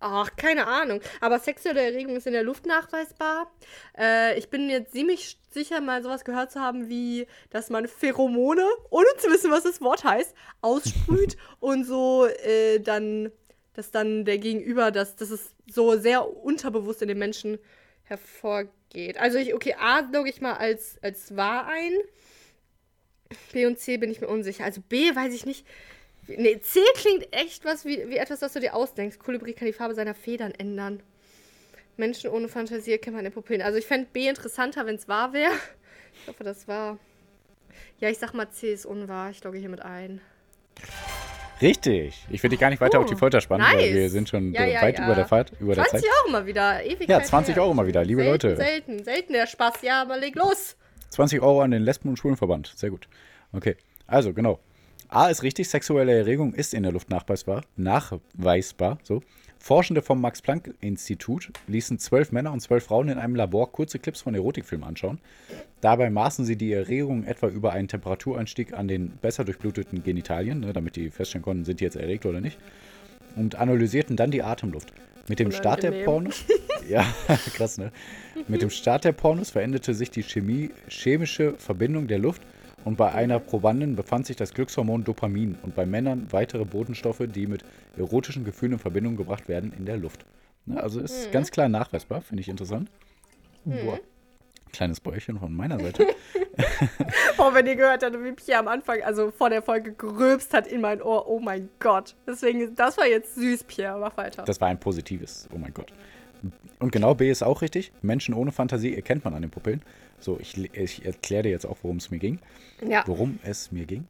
Ach, keine Ahnung. Aber sexuelle Erregung ist in der Luft nachweisbar. Äh, ich bin jetzt ziemlich sicher, mal sowas gehört zu haben, wie, dass man Pheromone, ohne zu wissen, was das Wort heißt, aussprüht *laughs* und so äh, dann, dass dann der Gegenüber, dass, dass es so sehr unterbewusst in den Menschen hervorgeht. Also ich, okay, A logge ich mal als, als wahr ein. B und C bin ich mir unsicher. Also B weiß ich nicht. Nee, C klingt echt was wie, wie etwas, was du dir ausdenkst. Kolibri kann die Farbe seiner Federn ändern. Menschen ohne Fantasie erkennt man in den Pupillen. Also ich fände B interessanter, wenn es wahr wäre. Ich hoffe, das war. Ja, ich sag mal, C ist unwahr. Ich logge hier mit ein. Richtig. Ich will dich gar nicht weiter Puh, auf die Folter spannen, weil nice. wir sind schon Ja, ja, weit ja. über der Fahrt, über der 20 Zeit. Euro mal wieder. Ewigkeit Ja, 20 her. Euro mal wieder, liebe selten, Leute. Selten, selten der Spaß. Ja, aber leg los. 20 Euro an den Lesben- und Schwulenverband. Sehr gut. Okay. Also, genau. A ist richtig, sexuelle Erregung ist in der Luft nachweisbar. Nachweisbar, so. Forschende vom Max-Planck-Institut ließen zwölf Männer und zwölf Frauen in einem Labor kurze Clips von Erotikfilmen anschauen. Dabei maßen sie die Erregung etwa über einen Temperaturanstieg an den besser durchbluteten Genitalien, ne, damit die feststellen konnten, sind die jetzt erregt oder nicht. Und analysierten dann die Atemluft. Mit dem Start der. Pornos. *laughs* Ja, *laughs* krass, ne? Mit dem Start der Pornos veränderte sich die Chemie, chemische Verbindung der Luft und bei einer Probandin befand sich das Glückshormon Dopamin und bei Männern weitere Botenstoffe, die mit erotischen Gefühlen in Verbindung gebracht werden, in der Luft. Ne, also ist ganz klar nachweisbar, finde ich interessant. Boah. Kleines Bäuchchen von meiner Seite. *laughs* Oh, wenn ihr gehört habt, wie Pierre am Anfang, also vor der Folge gerülpst hat in mein Ohr. Oh mein Gott. Deswegen, das war jetzt süß, Pierre. Mach weiter. Das war ein positives, oh mein Gott. Und genau B ist auch richtig. Menschen ohne Fantasie erkennt man an den Pupillen. So, ich, ich erkläre dir jetzt auch, worum es mir ging. ja. Worum es mir ging?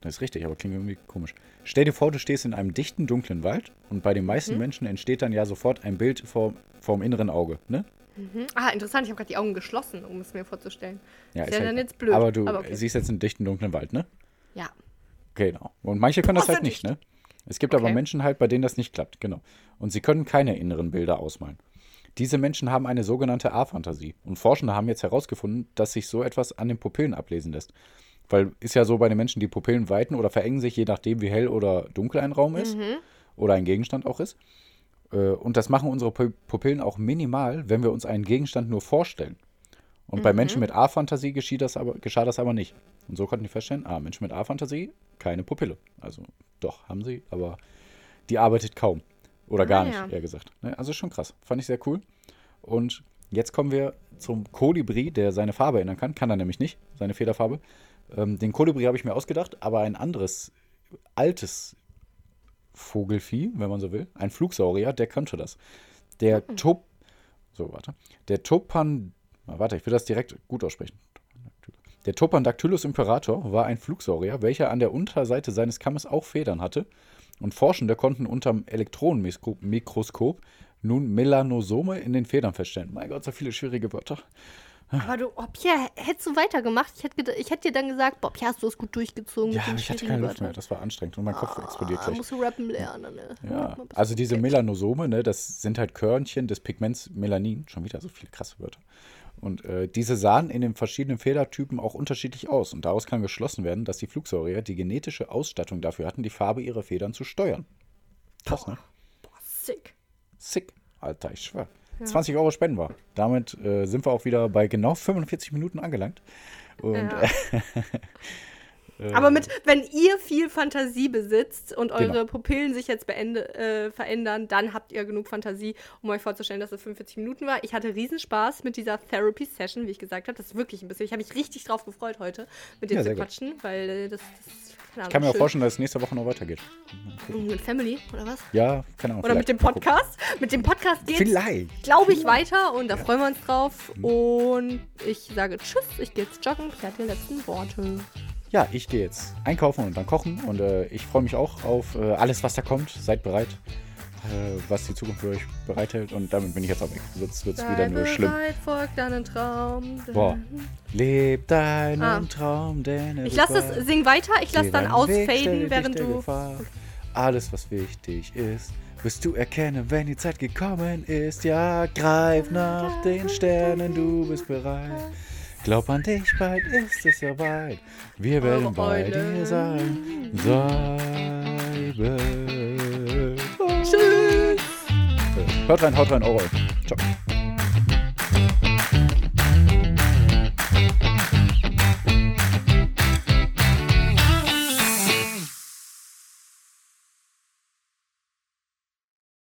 Das ist richtig, aber klingt irgendwie komisch. Stell dir vor, du stehst in einem dichten, dunklen Wald und bei den meisten Mhm. Menschen entsteht dann ja sofort ein Bild vor, vorm inneren Auge, ne? Mhm. Ah, interessant. Ich habe gerade die Augen geschlossen, um es mir vorzustellen. Ja, Ist ja dann jetzt blöd, Aber du aber okay. siehst jetzt einen dichten, dunklen Wald, ne? Ja. Genau. Und manche können das halt du nicht, ne? Es gibt aber Okay. Menschen halt, bei denen das nicht klappt, genau. Und sie können keine inneren Bilder ausmalen. Diese Menschen haben eine sogenannte A-Fantasie. Und Forschende haben jetzt herausgefunden, dass sich so etwas an den Pupillen ablesen lässt. Weil ist ja so bei den Menschen, die Pupillen weiten oder verengen sich, je nachdem, wie hell oder dunkel ein Raum ist oder ein Gegenstand auch ist. Äh, Und das machen unsere Pu- Pupillen auch minimal, wenn wir uns einen Gegenstand nur vorstellen. Und bei Menschen mit A-Fantasie geschieht das aber, geschah das aber nicht. Und so konnten die feststellen, ah, Menschen mit A-Fantasie, keine Pupille. Also doch, haben sie, aber die arbeitet kaum. Oder gar Ah, nicht, eher gesagt. Ne, Also schon krass. Fand ich sehr cool. Und jetzt kommen wir zum Kolibri, der seine Farbe ändern kann. Kann er nämlich nicht, seine Federfarbe. Ähm, den Kolibri habe ich mir ausgedacht, aber ein anderes, altes Vogelvieh, wenn man so will, ein Flugsaurier, der könnte das. Der Top. So, warte. Der Topan. Warte, ich will das direkt gut aussprechen. Der Topandactylus imperator war ein Flugsaurier, welcher an der Unterseite seines Kammes auch Federn hatte. Und Forschende konnten unterm Elektronenmikroskop nun Melanosome in den Federn feststellen. Mein Gott, so viele schwierige Wörter. Aber du, oh, Pierre, hättest du weitergemacht? Ich hätte, ich hätte dir dann gesagt, boah, Pierre, hast du es gut durchgezogen Ja, ich hatte keine Luft mehr. Das war anstrengend und mein Kopf explodiert Ah, gleich. musst du rappen lernen, ne? Ja, also diese. Melanosome, ne, das sind halt Körnchen des Pigments Melanin. Schon wieder so viele krasse Wörter. Und äh, diese sahen in den verschiedenen Federtypen auch unterschiedlich aus. Und daraus kann geschlossen werden, dass die Flugsaurier die genetische Ausstattung dafür hatten, die Farbe ihrer Federn zu steuern. Krass, ne? Boah, sick. Sick. Alter, ich schwör. 20 Euro spenden wir. Damit äh, sind wir auch wieder bei genau 45 Minuten angelangt. Und Ja. *laughs* äh, Aber mit, wenn ihr viel Fantasie besitzt und eure Genau. Pupillen sich jetzt beende, äh, verändern, dann habt ihr genug Fantasie, um euch vorzustellen, dass es 45 Minuten war. Ich hatte Riesenspaß mit dieser Therapy-Session, wie ich gesagt habe. Das ist wirklich ein bisschen. Ich habe mich richtig drauf gefreut heute, mit dir Ja, zu sehr gut. quatschen, weil äh, das, das keine ich kann mir auch vorstellen, dass es nächste Woche noch weitergeht. Mit Family, oder was? Ja, keine Ahnung. Oder mit dem. Podcast? Mit dem Podcast geht's, Vielleicht. glaube ich, weiter und da freuen wir uns drauf. Mhm. Und ich sage Tschüss, ich gehe jetzt joggen. Ich habe die letzten Worte. Ja, ich gehe jetzt einkaufen und dann kochen und äh, ich freue mich auch auf äh, alles, was da kommt. Seid bereit, äh, was die Zukunft für euch bereithält und damit bin ich jetzt auch weg. Sonst wird es wieder nur schlimm. bereit, folgt deinen Traum. Boah. Leb deinen Ah. Traum, denn Ich lasse es, sing weiter, ich lasse dann ausfaden, während du. Gefahr. Alles, was wichtig ist, wirst du erkennen, wenn die Zeit gekommen ist. Ja, greif nach den Sternen, du bist bereit. Glaub an dich, bald ist es soweit. Wir werden bei Eule. dir sein. Sei. Tschüss! Hört rein, haut rein, eure. Ciao.